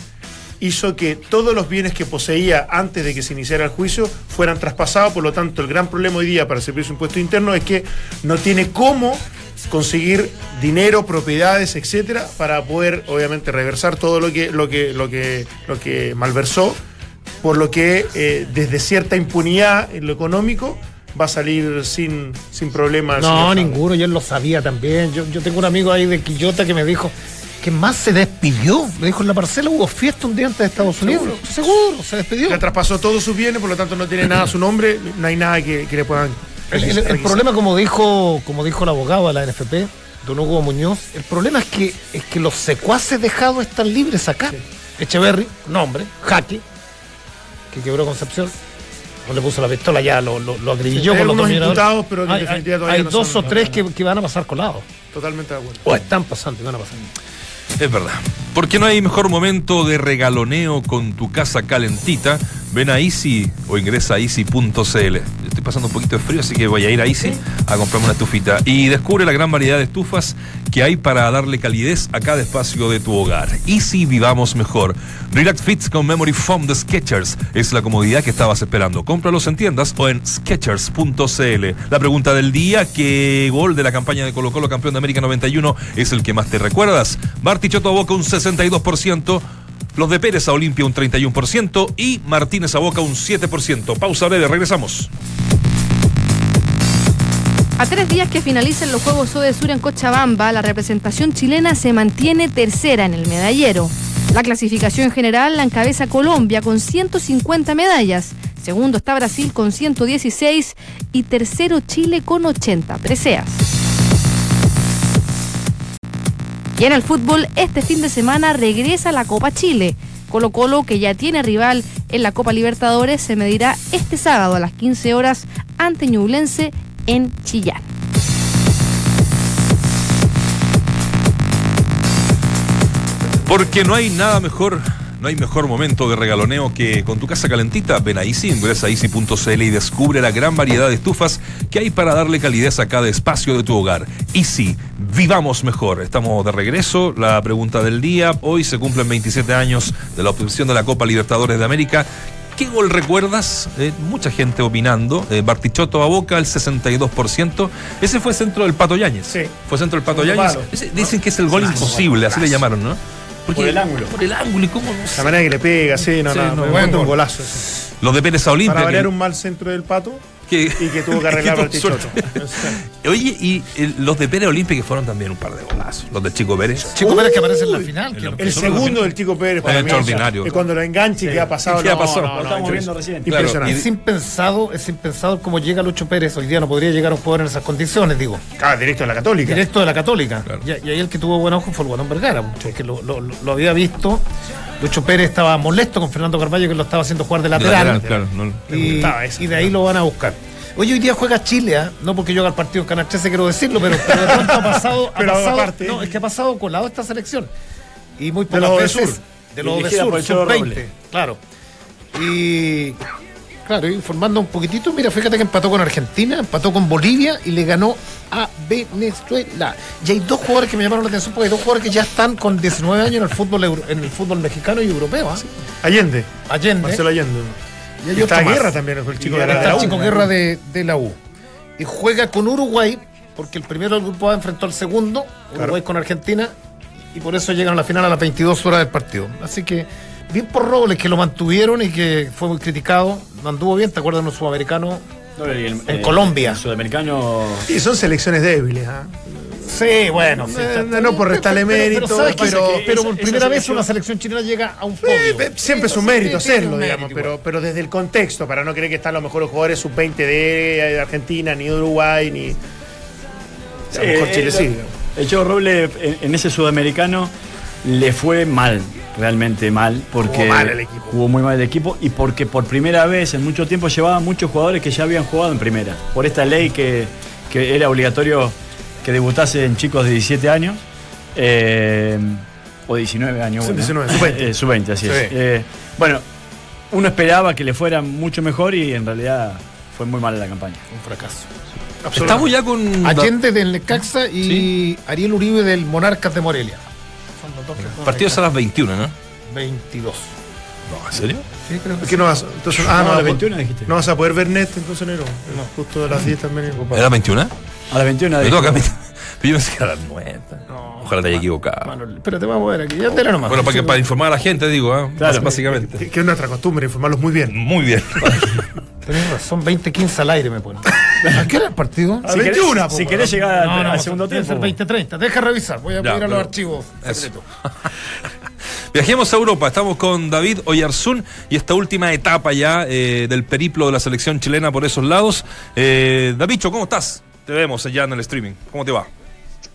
hizo que todos los bienes que poseía antes de que se iniciara el juicio fueran traspasados, por lo tanto el gran problema hoy día para el Servicio de Impuesto Interno es que no tiene cómo conseguir dinero, propiedades, etcétera, para poder obviamente reversar todo lo que lo que lo que lo que malversó, por lo que eh, desde cierta impunidad en lo económico va a salir sin sin problemas. No, ninguno, yo lo sabía también. Yo, yo tengo un amigo ahí de Quillota que me dijo que más se despidió. Me dijo en la parcela hubo fiesta un día antes de Estados Unidos. Seguro, se despidió. Le traspasó todos sus bienes, por lo tanto no tiene nada a su nombre, no hay nada que, que le puedan. El, el- el problema, como dijo, como dijo el abogado de la NFP, don Hugo Muñoz, el problema es que, es que los secuaces dejados están libres acá. Echeverry, nombre, Jaque, que quebró Concepción, no le puso la pistola ya, lo, lo, Sí, con hay los imputados, pero hay, definitiva hay- todavía hay no dos son- o tres que, que van a pasar colados. Totalmente de acuerdo. O están pasando y van a pasar. Es verdad. Porque no hay mejor momento de regaloneo con tu casa calentita. Ven a Easy o ingresa a easy.cl. Estoy pasando un poquito de frío, así que voy a ir a Easy a comprarme una estufita. Y descubre la gran variedad de estufas que hay para darle calidez a cada espacio de tu hogar. Easy Vivamos Mejor. Relax Fits con Memory Foam de Sketchers es la comodidad que estabas esperando. Cómpralos en tiendas o en sketchers.cl. La pregunta del día, ¿qué gol de la campaña de Colo Colo campeón de América 91 es el que más te recuerdas? Bartichotto Boca un 62%. Los de Pérez a Olimpia un 31% y Martínez a Boca un 7%. Pausa breve, regresamos. A tres días que finalicen los Juegos Sur en Cochabamba, la representación chilena se mantiene tercera en el medallero. La clasificación general la encabeza Colombia con 150 medallas. Segundo está Brasil con 116 y tercero Chile con 80 preseas. Y en el fútbol, este fin de semana regresa la Copa Chile. Colo Colo, que ya tiene rival en la Copa Libertadores, se medirá este sábado a las 15 horas ante Ñublense en Chillán. Porque no hay nada mejor no hay mejor momento de regaloneo que con tu casa calentita. Ven a Easy, ingresa a easy.cl y descubre la gran variedad de estufas que hay para darle calidez a cada espacio de tu hogar. Easy, vivamos mejor. Estamos de regreso. La pregunta del día. Hoy se cumplen 27 años de la obtención de la Copa Libertadores de América. ¿Qué gol recuerdas? Eh, mucha gente opinando. Eh, Bartichotto a Boca, el 62%. Ese fue centro del Pato Yáñez. Sí. Fue centro del Pato Yáñez. dicen que es el gol imposible, así le llamaron, ¿no? Por el ángulo. Por el ángulo, ¿y cómo no sé? La manera que le pega, sí, no, Sí, no, no, me buen encuentro un gol. golazo. Los de Pérez a Olimpia. Para variar un mal centro del pato que- y que tuvo que arreglar tuvo el suerte. Oye, y eh, los de Pérez Olimpia que fueron también un par de golazos. Los de Chico Pérez. Chico Pérez que aparece en la final. que- El segundo del Chico Pérez para Es mí, extraordinario. Es cuando lo enganche y que ha pasado. ¿Qué ha pasado? no, Lo estamos viendo recién. Impresionante. Es impensado, es impensado cómo llega Lucho Pérez. Hoy día no podría llegar a un jugador en esas condiciones, digo. Ah, directo a la Católica. Directo de la Católica. Claro. Y, y ahí el que tuvo buen ojo fue el Guatón Vergara, porque lo, lo- lo había visto. Lucho Pérez estaba molesto con Fernando Carballo que lo estaba haciendo jugar de lateral. Lateral, claro, y de ahí lo van a buscar. Oye, hoy día juega Chile, ¿ah? no porque yo haga el partido en Canal 13, quiero decirlo, pero, pero de pronto ha pasado. ha Pero pasado- aparte. No, es que ha pasado colado esta selección. Y muy De pocas los de veces. Sur. De los de Sur, sub-20, Robles. claro. Y. Claro, informando un poquitito, mira, fíjate que empató con Argentina, empató con Bolivia y le ganó a Venezuela. Y hay dos jugadores que me llamaron la atención porque hay dos jugadores que ya están con 19 años en el fútbol euro- en el fútbol mexicano y europeo. ¿ah? Allende. Allende. Marcelo Allende. Y hay Está otro. Guerra también, el chico de la, de U. chico Guerra de, de la U. Y juega con Uruguay, porque el primero del grupo A enfrentó al segundo, Uruguay con Argentina, y por eso llegan a la final a las 22 horas del partido. Así que, bien por Robles, que lo mantuvieron y que fue muy criticado. No anduvo bien, ¿te acuerdas de los sudamericanos? No, y el- En eh, Colombia. el sudamericano. Y son selecciones débiles. ¿ah? Sí, bueno. sí, Eh, no por restarle mérito, Pero, pero- por primera vez una selección chilena llega a un podio. eh, siempre es un mérito hacerlo, un digamos, mérito pero, pero desde el contexto, para no creer que están los mejores jugadores sub-20 de Argentina, ni de Uruguay, ni. a lo mejor Eh, Chile eh, sí. El Chavo Roble en, en ese sudamericano le fue mal, realmente mal, porque Jugó mal el equipo. jugó muy mal el equipo y porque por primera vez en mucho tiempo llevaba muchos jugadores que ya habían jugado en primera. Por esta ley que, que era obligatorio que debutasen chicos de 17 años. eh, o 19 años. Sí, bueno, 19, sub-20. eh, sub-20, así es. Sí. Eh, bueno, uno esperaba que le fuera mucho mejor y en realidad fue muy mala la campaña. Un fracaso. Estamos ya con. Allende del Necaxa y Ariel Uribe del Monarcas de Morelia. Son los dos que Partidos a las 21, ¿no? 22. No, ¿en serio? Sí, creo que ¿Qué no vas, entonces, ah, No, no, a las vas- 21 dijiste. no vas a poder ver net entonces enero. Justo a las 10 también. ¿Era 21? A las 21 Me dijo- toca a mí. Pero yo pensé que a las 9. Ojalá te haya equivocado. Manuel, espérate, vamos a ver aquí. Ya te nomás. Bueno, para, que, para informar a la gente, digo, ¿eh? Claro. básicamente. Que, que es nuestra costumbre, informarlos muy bien. Muy bien. Tenés razón, 20-15 al aire me ponen. ¿A qué era el partido? A Si 21, querés, po, si querés llegar al, No, no, al segundo tiempo. ser 20-30. Deja revisar, voy a Ya, ir a los pero- archivos. Viajemos a Europa, estamos con David Oyarzún y esta última etapa ya eh, del periplo de la selección chilena por esos lados. Eh, Davicho, ¿cómo estás? Te vemos allá en el streaming. ¿Cómo te va?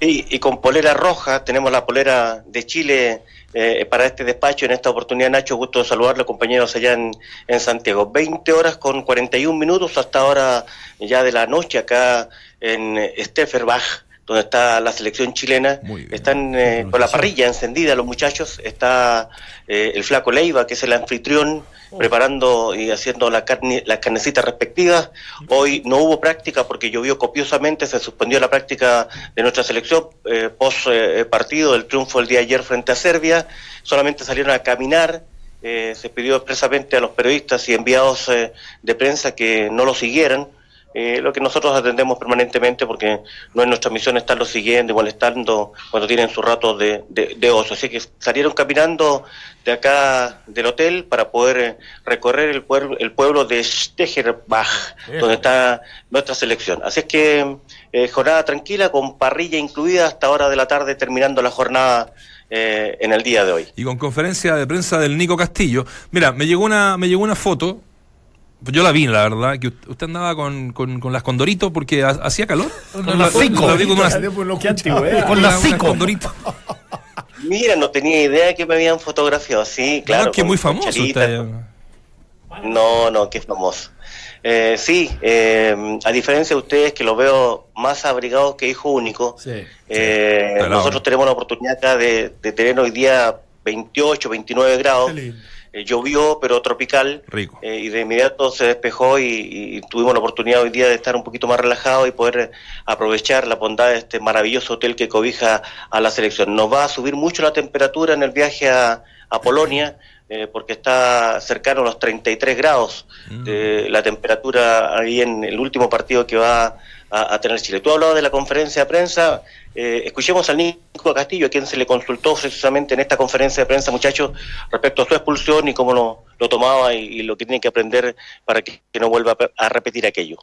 Y, y con polera roja, tenemos la polera de Chile eh, para este despacho. En esta oportunidad, Nacho, gusto de saludarle, compañeros allá en, en Santiago. 20 horas con 41 minutos hasta ahora ya de la noche acá en Stefferbach, donde está la selección chilena. Están eh, con la parrilla encendida los muchachos. Está eh, el flaco Leiva, que es el anfitrión, preparando y haciendo la carne, las carnecitas respectivas. Hoy no hubo práctica porque llovió copiosamente, se suspendió la práctica de nuestra selección eh, post eh, partido del triunfo el día de ayer frente a Serbia. Solamente salieron a caminar. eh, se pidió expresamente a los periodistas y enviados eh, de prensa que no lo siguieran. Eh, lo que nosotros atendemos permanentemente porque no es nuestra misión estarlo siguiendo y molestando cuando tienen su rato de, de, de ocio. Así que salieron caminando de acá del hotel para poder eh, recorrer el, pueblo el pueblo de Stegerbach, donde está nuestra selección. Así es que eh, jornada tranquila con parrilla incluida hasta hora de la tarde terminando la jornada eh, en el día de hoy. Y con conferencia de prensa del Nico Castillo. Mira, me llegó una, me llegó una foto. Yo la vi, la verdad, que usted- usted andaba con, con, con las condoritos porque ha- hacía calor. Con las cinco. La con las unas cinco. Mira, no tenía idea que me habían fotografiado. Sí, claro. No, que muy famoso usted. No, no, qué famoso. Eh, sí, eh, a diferencia de ustedes que lo veo más abrigados que hijo único, Sí. eh, Claro. nosotros tenemos la oportunidad acá de, de tener hoy día 28, 29 grados. Eh, llovió, pero tropical. Rico. eh, y de inmediato se despejó y, y tuvimos la oportunidad hoy día de estar un poquito más relajados y poder eh, aprovechar la bondad de este maravilloso hotel que cobija a la selección. Nos va a subir mucho la temperatura en el viaje a, a Polonia. eh, porque está cercano a los 33 grados de la temperatura ahí en el último partido que va a, a tener Chile. Tú hablabas de la conferencia de prensa, eh, escuchemos al Nico Castillo, a quien se le consultó precisamente en esta conferencia de prensa, muchachos, respecto a su expulsión y cómo lo, tomaba y, lo que tiene que aprender para que, no vuelva a, pe- a repetir aquello.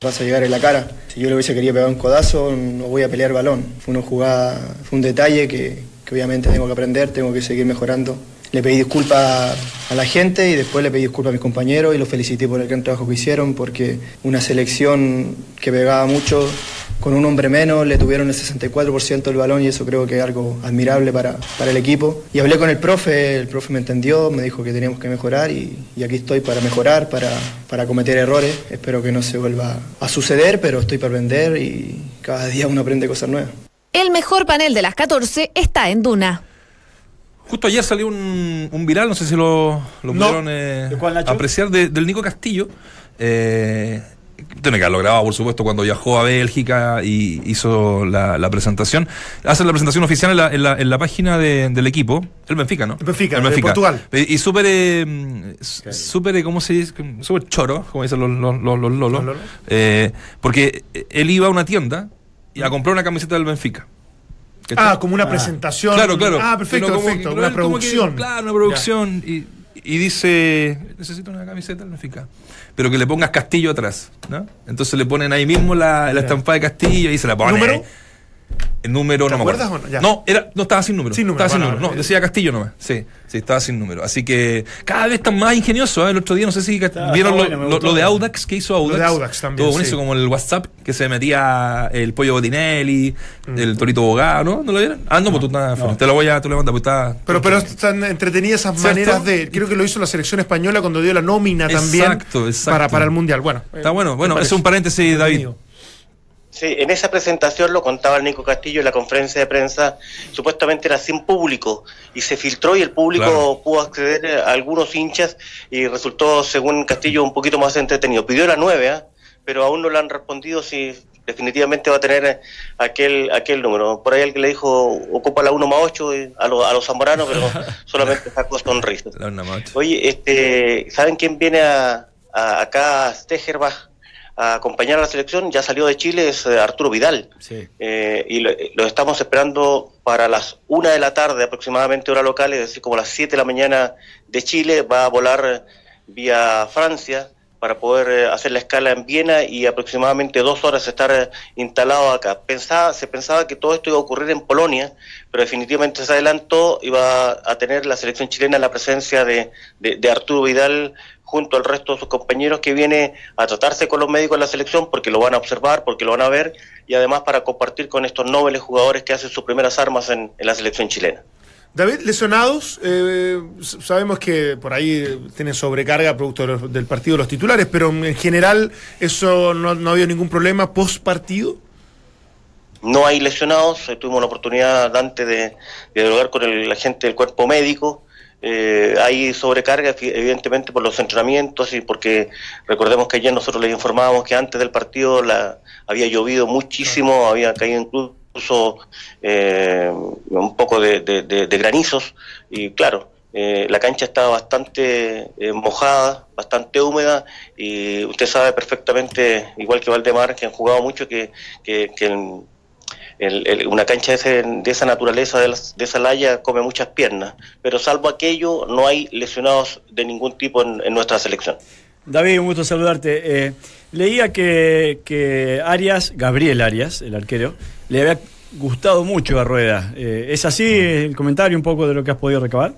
Vas a llegar en la cara. Si yo le hubiese querido pegar un codazo, no voy a pelear balón. Fue una jugada, fue un detalle que obviamente tengo que aprender, tengo que seguir mejorando. Le pedí disculpas a la gente y después le pedí disculpas a mis compañeros y los felicité por el gran trabajo que hicieron porque una selección que pegaba mucho con un hombre menos le tuvieron el 64% del balón y eso creo que es algo admirable para, para el equipo. Y hablé con el profe, el profe me entendió, me dijo que teníamos que mejorar y, y aquí estoy para mejorar, para, para cometer errores. Espero que no se vuelva a suceder, pero estoy para aprender y cada día uno aprende cosas nuevas. El mejor panel de las 14 está en Duna. Justo ayer salió un, un viral, no sé si lo, lo No. pudieron eh, apreciar, de- del Nico Castillo. Eh, tiene que haberlo grabado, por supuesto, cuando viajó a Bélgica y hizo la, la presentación. Hace la presentación oficial en la, en la, en la página de- del equipo, el Benfica, ¿no? El Benfica, El de Portugal. Eh, Y súper, eh, súper, eh, ¿cómo se dice? Súper choro, como dicen los, los, los, los lolos. Los lolos. Eh, porque él iba a una tienda y a comprar una camiseta del Benfica. Ah, como una presentación. Claro, claro. Ah, perfecto, como perfecto. Una que- producción. claro, una producción. Y, y dice, necesito una camiseta del Benfica. Pero que le pongas Castillo atrás, ¿no? Entonces le ponen ahí mismo la, la estampa de Castillo y se la ponen. ¿Número? El número, ¿Te no me acuerdas acuerdo. o no? Ya. No, era, no estaba sin número. Sin número, Estaba sin número. No, eh. decía Castillo nomás. Sí, sí, estaba sin número. Así que cada vez están más ingeniosos. ¿eh? El otro día, no sé si Está- vieron está lo, bueno, lo- gustó. lo de Audax que hizo Audax. de Audax también, Todo sí. como el WhatsApp que se metía el pollo Botinelli, Mm. el torito bogado, ¿no? ¿No lo vieron? Ah, no, pues tú estás. Te lo voy a, te lo voy a mandar, pues está. Pero, pero están entretenidas esas ¿Cierto? maneras de. Creo que lo hizo la selección española cuando dio la nómina también. Exacto, exacto. Para, para el mundial. Bueno. Está eh, bueno. me Bueno, es un paréntesis, David. Sí, en esa presentación lo contaba el Nico Castillo en la conferencia de prensa, supuestamente era sin público y se filtró y el público Claro. pudo acceder a algunos hinchas y resultó, según Castillo, un poquito más entretenido. Pidió la nueve, ¿ah? pero aún no le han respondido si definitivamente va a tener eh, aquel aquel número. Por ahí alguien le dijo, ocupa la 1 más 8 a, los a los zamoranos, pero solamente sacó sonrisas. Oye, este, ¿saben quién viene a, a- acá a Stegerbach a acompañar a la selección? Ya salió de Chile, es eh, Arturo Vidal. Sí. Eh, y lo, lo estamos esperando para las una de la tarde aproximadamente hora local, es decir, como las 7 de la mañana de Chile, va a volar eh, vía Francia para poder hacer la escala en Viena y aproximadamente dos horas estar instalado acá. Pensaba, se pensaba que todo esto iba a ocurrir en Polonia, pero definitivamente se adelantó, iba a tener la selección chilena la presencia de, de, de Arturo Vidal junto al resto de sus compañeros que viene a tratarse con los médicos de la selección porque lo van a observar, porque lo van a ver y además para compartir con estos nobles jugadores que hacen sus primeras armas en, en la selección chilena. David, lesionados, eh, sabemos que por ahí eh, tienen sobrecarga producto de los- del partido de los titulares, pero en general eso no, no ha habido ningún problema post partido. No hay lesionados, eh, tuvimos la oportunidad, Dante, de, de dialogar con el, la gente del cuerpo médico. Eh, hay sobrecarga, evidentemente, por los entrenamientos y porque recordemos que ayer nosotros les informábamos que antes del partido la, había llovido muchísimo, había caído incluso eh, un poco de, de- de- de granizos y claro, eh, la cancha estaba bastante eh, mojada, bastante húmeda y usted sabe perfectamente, igual que Valdemar, que han jugado mucho, que, que, que el- el- el- una cancha de, ese- de esa naturaleza, de, las- de esa laya, come muchas piernas. Pero salvo aquello, no hay lesionados de ningún tipo en, en nuestra selección. David, un gusto saludarte. Eh, leía que, que Arias, Gabriel Arias, el arquero, le había gustado mucho a Rueda. Eh, ¿Es así el comentario un poco de lo que has podido recabar?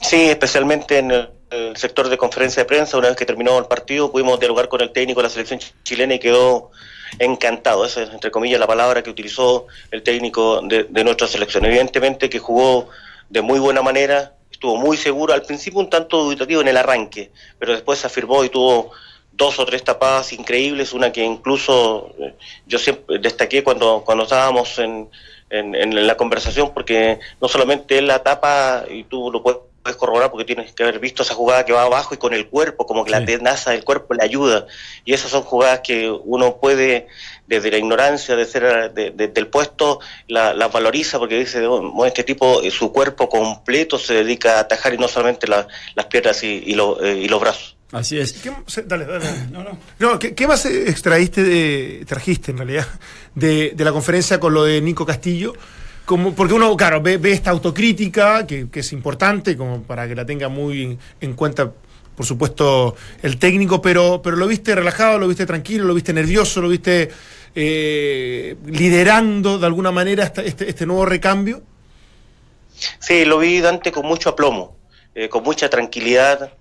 Sí, especialmente en el, el sector de conferencia de prensa, una vez que terminó el partido, pudimos dialogar con el técnico de la selección ch- chilena y quedó encantado. Esa es, entre comillas, la palabra que utilizó el técnico de, de nuestra selección. Evidentemente que jugó de muy buena manera, estuvo muy seguro, al principio un tanto dubitativo en el arranque, pero después se afirmó y tuvo dos o tres tapadas increíbles, una que incluso eh, yo siempre destaqué cuando, cuando estábamos en, en, en la conversación, porque no solamente él la tapa, y tú lo puedes puedes corroborar porque tienes que haber visto esa jugada que va abajo y con el cuerpo, como que la tenaza del cuerpo le ayuda. Y esas son jugadas que uno puede, desde la ignorancia de ser de- de- del puesto, la, la valoriza porque dice, "Oh, este tipo, eh, su cuerpo completo se dedica a atajar y no solamente la- las piernas y, y lo- eh, y los brazos. Así es. ¿Qué- se- dale, dale. No, ¿qué, qué más extraíste, de, trajiste en realidad, de, de la conferencia con lo de Nico Castillo? Como, porque uno, claro, ve, ve esta autocrítica, que, que es importante, como para que la tenga muy en cuenta, por supuesto, el técnico, pero, pero lo viste relajado, lo viste tranquilo, lo viste nervioso, lo viste eh, liderando de alguna manera esta- este, este nuevo recambio. Sí, lo vi Dante con mucho aplomo, eh, con mucha tranquilidad.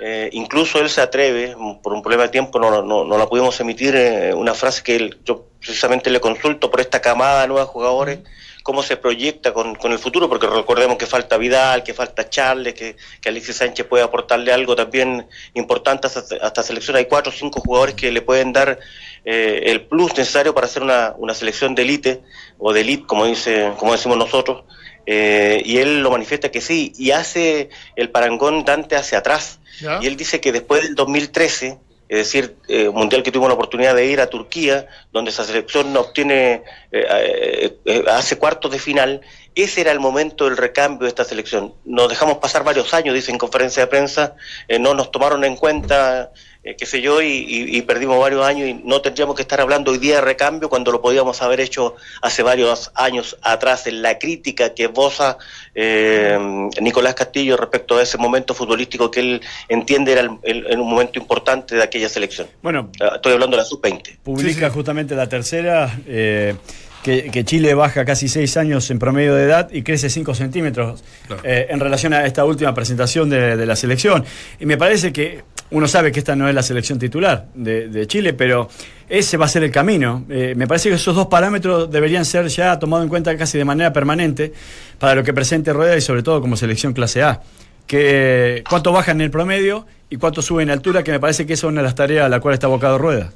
eh, incluso él se atreve, por un problema de tiempo no, no, no la pudimos emitir, eh, una frase que él- yo precisamente le consulto por esta camada de nuevos jugadores, cómo se proyecta con, con el futuro, porque recordemos que falta Vidal, que falta Charles, que, que Alexis Sánchez puede aportarle algo también importante a esta, a esta selección. Hay cuatro o cinco jugadores que le pueden dar eh, el plus necesario para hacer una, una selección de élite, o de elite, como, dice, como decimos nosotros. Eh, y él lo manifiesta que sí, y hace el parangón Dante hacia atrás. ¿Ya? Y él dice que después del 2013, es decir, eh, mundial que tuvo la oportunidad de ir a Turquía, donde esa selección no obtiene, eh, eh, eh, hace cuartos de final, ese era el momento del recambio de esta selección. Nos dejamos pasar varios años, dice en conferencia de prensa, no nos tomaron en cuenta, eh, qué sé yo, y, y- y perdimos varios años y no tendríamos que estar hablando hoy día de recambio cuando lo podíamos haber hecho hace varios años atrás en la crítica que esboza eh, Nicolás Castillo respecto a ese momento futbolístico que él entiende era el- el- en un momento importante de aquella selección. Bueno, Ah, Estoy hablando de la sub-20. publica justamente la tercera, eh, que, que Chile baja casi seis años en promedio de edad y crece 5 centímetros eh, en relación a esta última presentación de, de la selección. Y me parece que uno sabe que esta no es la selección titular de, Chile, pero ese va a ser el camino. Eh, me parece que esos dos parámetros deberían ser ya tomados en cuenta casi de manera permanente para lo que presente Rueda y sobre todo como selección clase A. Que, ¿Cuánto bajan en el promedio y cuánto suben en altura? Que me parece que esa es una de las tareas a la cual está abocado Rueda.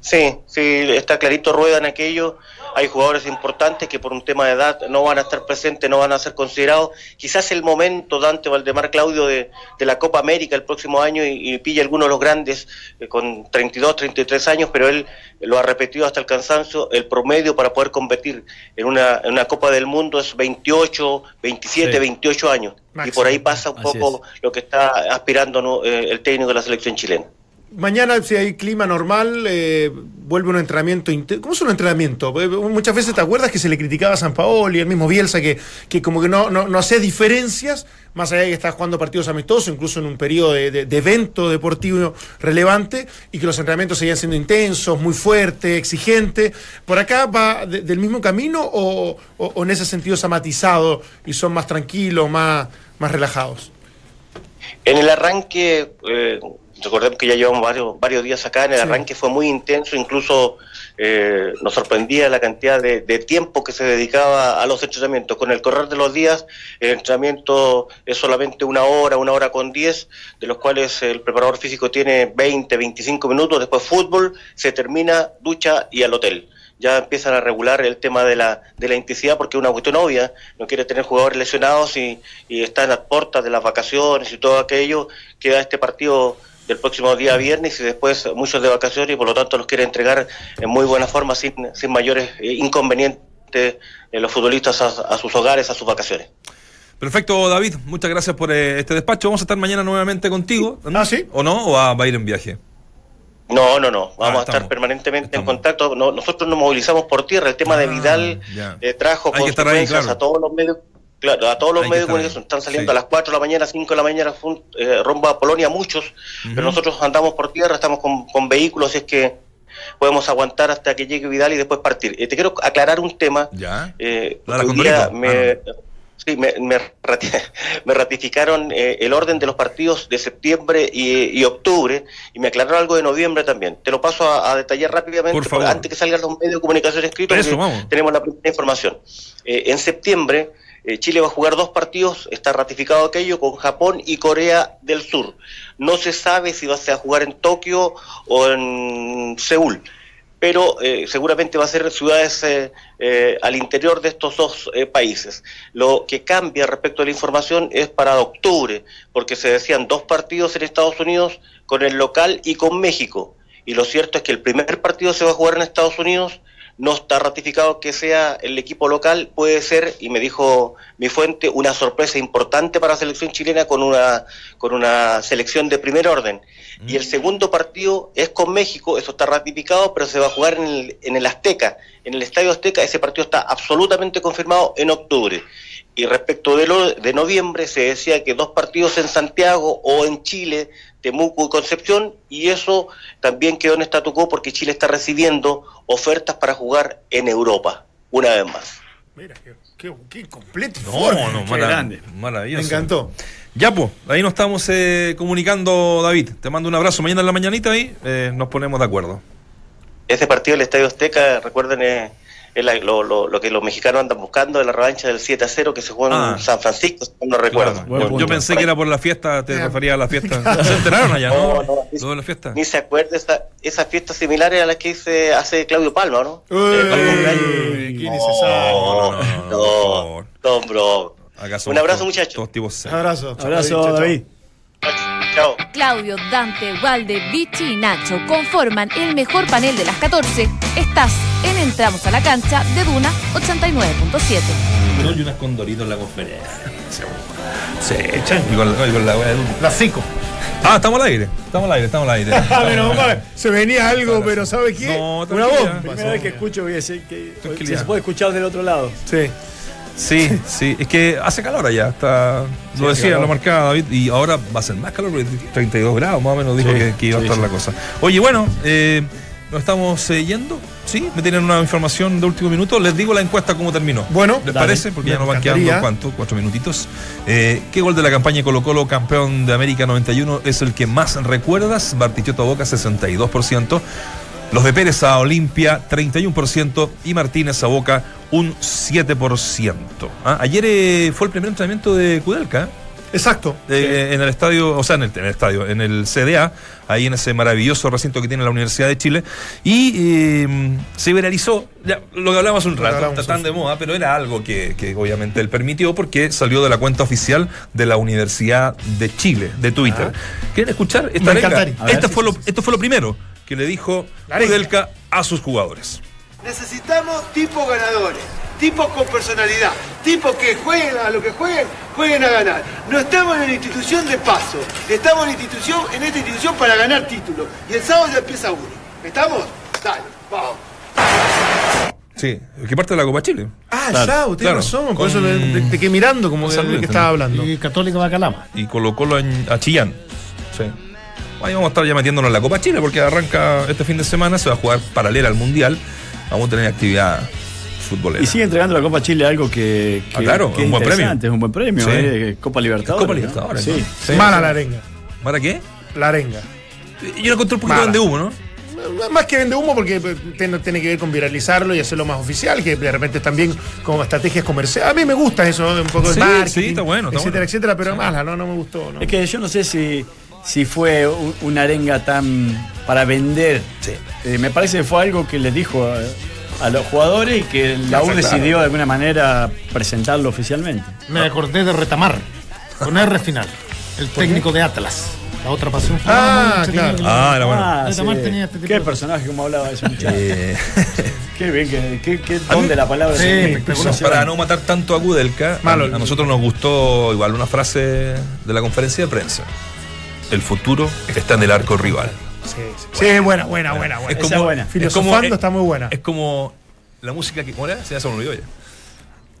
Sí, sí, está clarito Rueda en aquello. Hay jugadores importantes que por un tema de edad no van a estar presentes, no van a ser considerados. Quizás el momento, Dante Valdemar Claudio, de, de la Copa América el próximo año y, y pilla algunos de los grandes eh, con 32, 33 años, pero él lo ha repetido hasta el cansancio. El promedio para poder competir en una, en una Copa del Mundo es 28, 27, Sí. 28 años. Y por ahí pasa un Así poco lo que está aspirando ¿no? eh, el técnico de la selección chilena. Mañana, si hay clima normal, eh, vuelve un entrenamiento. ¿Cómo es un entrenamiento? Eh, Muchas veces te acuerdas que se le criticaba a San Paolo y el mismo Bielsa que, que como que no, no, no diferencias, más allá de que está jugando partidos amistosos, incluso en un periodo de, evento deportivo relevante, y que los entrenamientos seguían siendo intensos, muy fuertes, exigentes. ¿Por acá va de- del mismo camino o en ese sentido se ha matizado y son más tranquilos, más, más relajados? En el arranque, eh, recordemos que ya llevamos varios, varios días acá, en el Sí. arranque fue muy intenso, incluso eh, nos sorprendía la cantidad de, de tiempo que se dedicaba a los entrenamientos. Con el correr de los días, el entrenamiento es solamente una hora, una hora con diez, de los cuales el preparador físico tiene 20, 25 minutos, después fútbol, se termina, ducha y al hotel ya empiezan a regular el tema de la, de la intensidad porque es una cuestión obvia, no quiere tener jugadores lesionados y, y está en las puertas de las vacaciones y todo aquello, queda este partido del próximo día viernes y después muchos de vacaciones y por lo tanto los quiere entregar en muy buena forma sin, sin mayores eh, inconvenientes eh, los futbolistas a, a sus hogares, a sus vacaciones. Perfecto, David. Muchas gracias por eh, este despacho. Vamos a estar mañana nuevamente contigo. ¿no? Ah, ¿sí? ¿O no? ¿O va, va a ir en viaje? No, no, no. Vamos Ah, a estamos. estar permanentemente Estamos. en contacto. No, nosotros nos movilizamos por tierra. El tema de Ah, Vidal eh, trajo Hay ahí, consecuencias claro. a todos los medios. Claro, a todos los que medios de comunicación ahí. están saliendo Sí. a las 4 de la mañana, 5 de la mañana, eh, rumbo a Polonia, muchos, pero nosotros andamos por tierra, estamos con, con vehículos, es que podemos aguantar hasta que llegue Vidal y después partir. Eh, te quiero aclarar un tema. Ya. Eh, ¿La de hoy día me, Ah, sí, me, me rati- me ratificaron eh, el orden de los partidos de septiembre y, y octubre y me aclararon algo de noviembre también. Te lo paso a, a detallar rápidamente Por favor. antes que salgan los medios de comunicación escritos. Eso, vamos. Tenemos la primera información. Eh, en septiembre Eh, Chile va a jugar dos partidos, está ratificado aquello, con Japón y Corea del Sur. No se sabe si va a ser jugar en Tokio o en Seúl, pero eh, seguramente va a ser ciudades eh, al interior de estos dos países. Lo que cambia respecto a la información es para octubre, porque se decían dos partidos en Estados Unidos con el local y con México. Y lo cierto es que el primer partido se va a jugar en Estados Unidos no está ratificado que sea el equipo local, puede ser, y me dijo mi fuente, una sorpresa importante para la selección chilena con una, con una selección de primer orden. Y el segundo partido es con México, eso está ratificado, pero se va a jugar en el, en el Azteca, en el Estadio Azteca, ese partido está absolutamente confirmado en octubre. Y respecto de, lo, de noviembre, se decía que dos partidos en Santiago o en Chile, Temuco y Concepción, y eso también quedó en statu quo porque Chile está recibiendo ofertas para jugar en Europa, una vez más. Mira, qué, qué, qué completo. No, no, Qué mara- grande. maravilloso. Me encantó. Ya, pues, ahí nos estamos eh, comunicando, David. Te mando un abrazo mañana en la mañanita y eh, nos ponemos de acuerdo. Ese partido del Estadio Azteca, recuerden, es, es la- lo, lo- lo que los mexicanos andan buscando de la revancha del 7 a 0 que se jugó en Ah. San Francisco, si no recuerdo. Claro. Yo, pensé que era por la fiesta, te refería a la fiesta. ¿Se enteraron allá, no? No, no, Lo de la fiesta. Ni se acuerda esa, esa fiesta similar a la que hice, hace Claudio Palma, ¿no? Uy, Eh, qué. No, no, no, no. Don Bro. Un abrazo, muchachos. Serios. Abrazo. David. Chao. Claudio, Dante, Valde, Vichy y Nacho conforman el mejor panel de las 14. Estás en Entramos a la cancha de Duna 89.7. No, y unas condoritos en la conferencia. Sí, y con, la- y con la wea de Duna. Las 5. Ah, estamos al aire. Estamos al aire, estamos al aire. Ah, menos mal. Se venía algo, pero ¿sabe qué? No, Una bomba. Primera vez que escucho que, se, que Tranquilidad. se puede escuchar del otro lado. Sí. Sí, sí, es que hace calor allá, está, lo decía, calor. lo marcaba David, y ahora va a ser más calor, porque 32 grados más o menos dijo Sí, que, que iba a estar la cosa. Oye, bueno, eh, nos estamos eh, yendo, ¿sí? Me tienen una información de último minuto, les digo la encuesta cómo terminó. Bueno, ¿les dale. parece? Porque ya nos van quedando, ¿cuánto? Cuatro minutitos. Eh, ¿Qué gol de la campaña Colo Colo, campeón de América 91, es el que más recuerdas? Bartichotto Boca, 62%. Los de Pérez a Olimpia, 31%. Y Martínez a Boca, un 7%. Ah, Ayer eh, fue el primer entrenamiento de Kudelka. ¿eh? Exacto. Eh, en el estadio, o sea, en el, en el estadio, en el CDA, ahí en ese maravilloso recinto que tiene la Universidad de Chile, y eh, se viralizó, ya, lo que hablábamos un rato, está tan de moda, pero era algo que, que obviamente él permitió porque salió de la cuenta oficial de la Universidad de Chile, de Twitter. ¿Quieren escuchar esta Me Esta sí, fue sí, lo, sí. Esto fue lo primero que le dijo La. Kudelka a sus jugadores. Necesitamos tipos ganadores, tipos con personalidad, tipos que jueguen a lo que jueguen, jueguen a ganar. No estamos en una institución de paso, estamos en, institución, en esta institución para ganar títulos. Y el sábado ya empieza uno. ¿Estamos? Dale, vamos. Sí, que parte de la Copa Chile. Ah, Claro, ya, tiene claro. razón. Por Con- eso te, te- te quedé mirando como de, que estaba hablando. Y Católica Bacalama. y colocólo en, a Chillán. Sí. Ahí vamos a estar ya metiéndonos en la Copa Chile porque arranca este fin de semana, se va a jugar paralela al Mundial. Vamos a tener actividad futbolera. Y sigue entregando la Copa Chile algo que, que- Ah, claro, que un buen premio. Es un buen premio. Sí. eh, Copa Libertadores. Copa. Libertadores. Sí. ¿no? Sí. Mala la arenga. ¿Para qué? La arenga. Yo lo encontré un poquito Mala. de humo, ¿no? Más que vende humo porque eh, tiene, que ver con viralizarlo y hacerlo más oficial, que de repente también como estrategias comerciales. A mí me gusta eso, un poco de Sí, marketing, sí, está bueno, está etcétera, bueno. etcétera, pero mala, no, no me gustó. ¿no? Es que yo no sé si, si fue un- una arenga tan para vender. Eh, me parece que fue algo que le dijo a, a los jugadores y que la U decidió de alguna manera presentarlo oficialmente. Me acordé de Retamar, con R final, el técnico de Atlas. La otra pasión. fue Ah, claro. Ah, era bueno. Ah, Retamar sí. tenía este tipo Qué de- personaje como hablaba ese muchacho. Qué bien, qué, qué, qué don de la palabra. Sí, espectacular. para no matar tanto a Kudelka, a, Malo. a nosotros nos gustó igual una frase de la conferencia de prensa. El futuro está en el arco rival. Sí, sí. Sí, buena, buena, buena, buena. Esa es buena. Filosofando está muy buena. Es como la música que. ¿Cómo era? Se se me olvidó ya.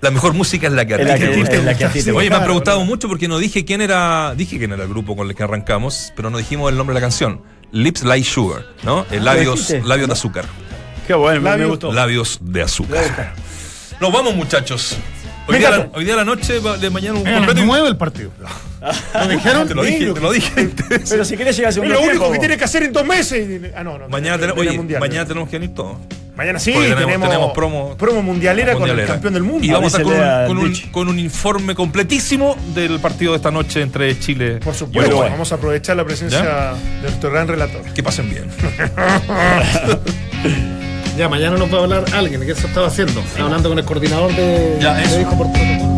La mejor música es la que a Es ti la te que- gusta. es la que te Oye, me han preguntado mucho porque no dije quién era. Dije quién era el grupo con el que arrancamos, pero no dijimos el nombre de la canción. Lips Like Sugar, ¿no? Eh, labios, dijiste? labios de azúcar. Qué bueno, me- me, Labios- gustó. Labios de azúcar. Nos vamos, muchachos. Hoy día, la, hoy día a la noche, de mañana un Era a las completo. nueve el partido. ¿Lo dijeron? Te lo dije, te lo dije. Pero si querés llegar a Es segundo lo único que tiene que hacer en dos meses. Ah, no, no. mañana, tenemos, tiene oye, mundial. mañana tenemos que venir todos. Mañana sí, tenemos- tenemos, tenemos promo- promo mundialera, con el campeón del mundo. Y vamos a estar con un, con, un, con un informe completísimo del partido de esta noche entre Chile Por y supuesto, Uruguay. vamos a aprovechar la presencia ¿Ya? de nuestro gran relator. Que pasen bien. Ya, mañana nos va a hablar alguien, que eso estaba haciendo. Estaba hablando con el coordinador de, Ya, de eso. Hijo por Protocolo.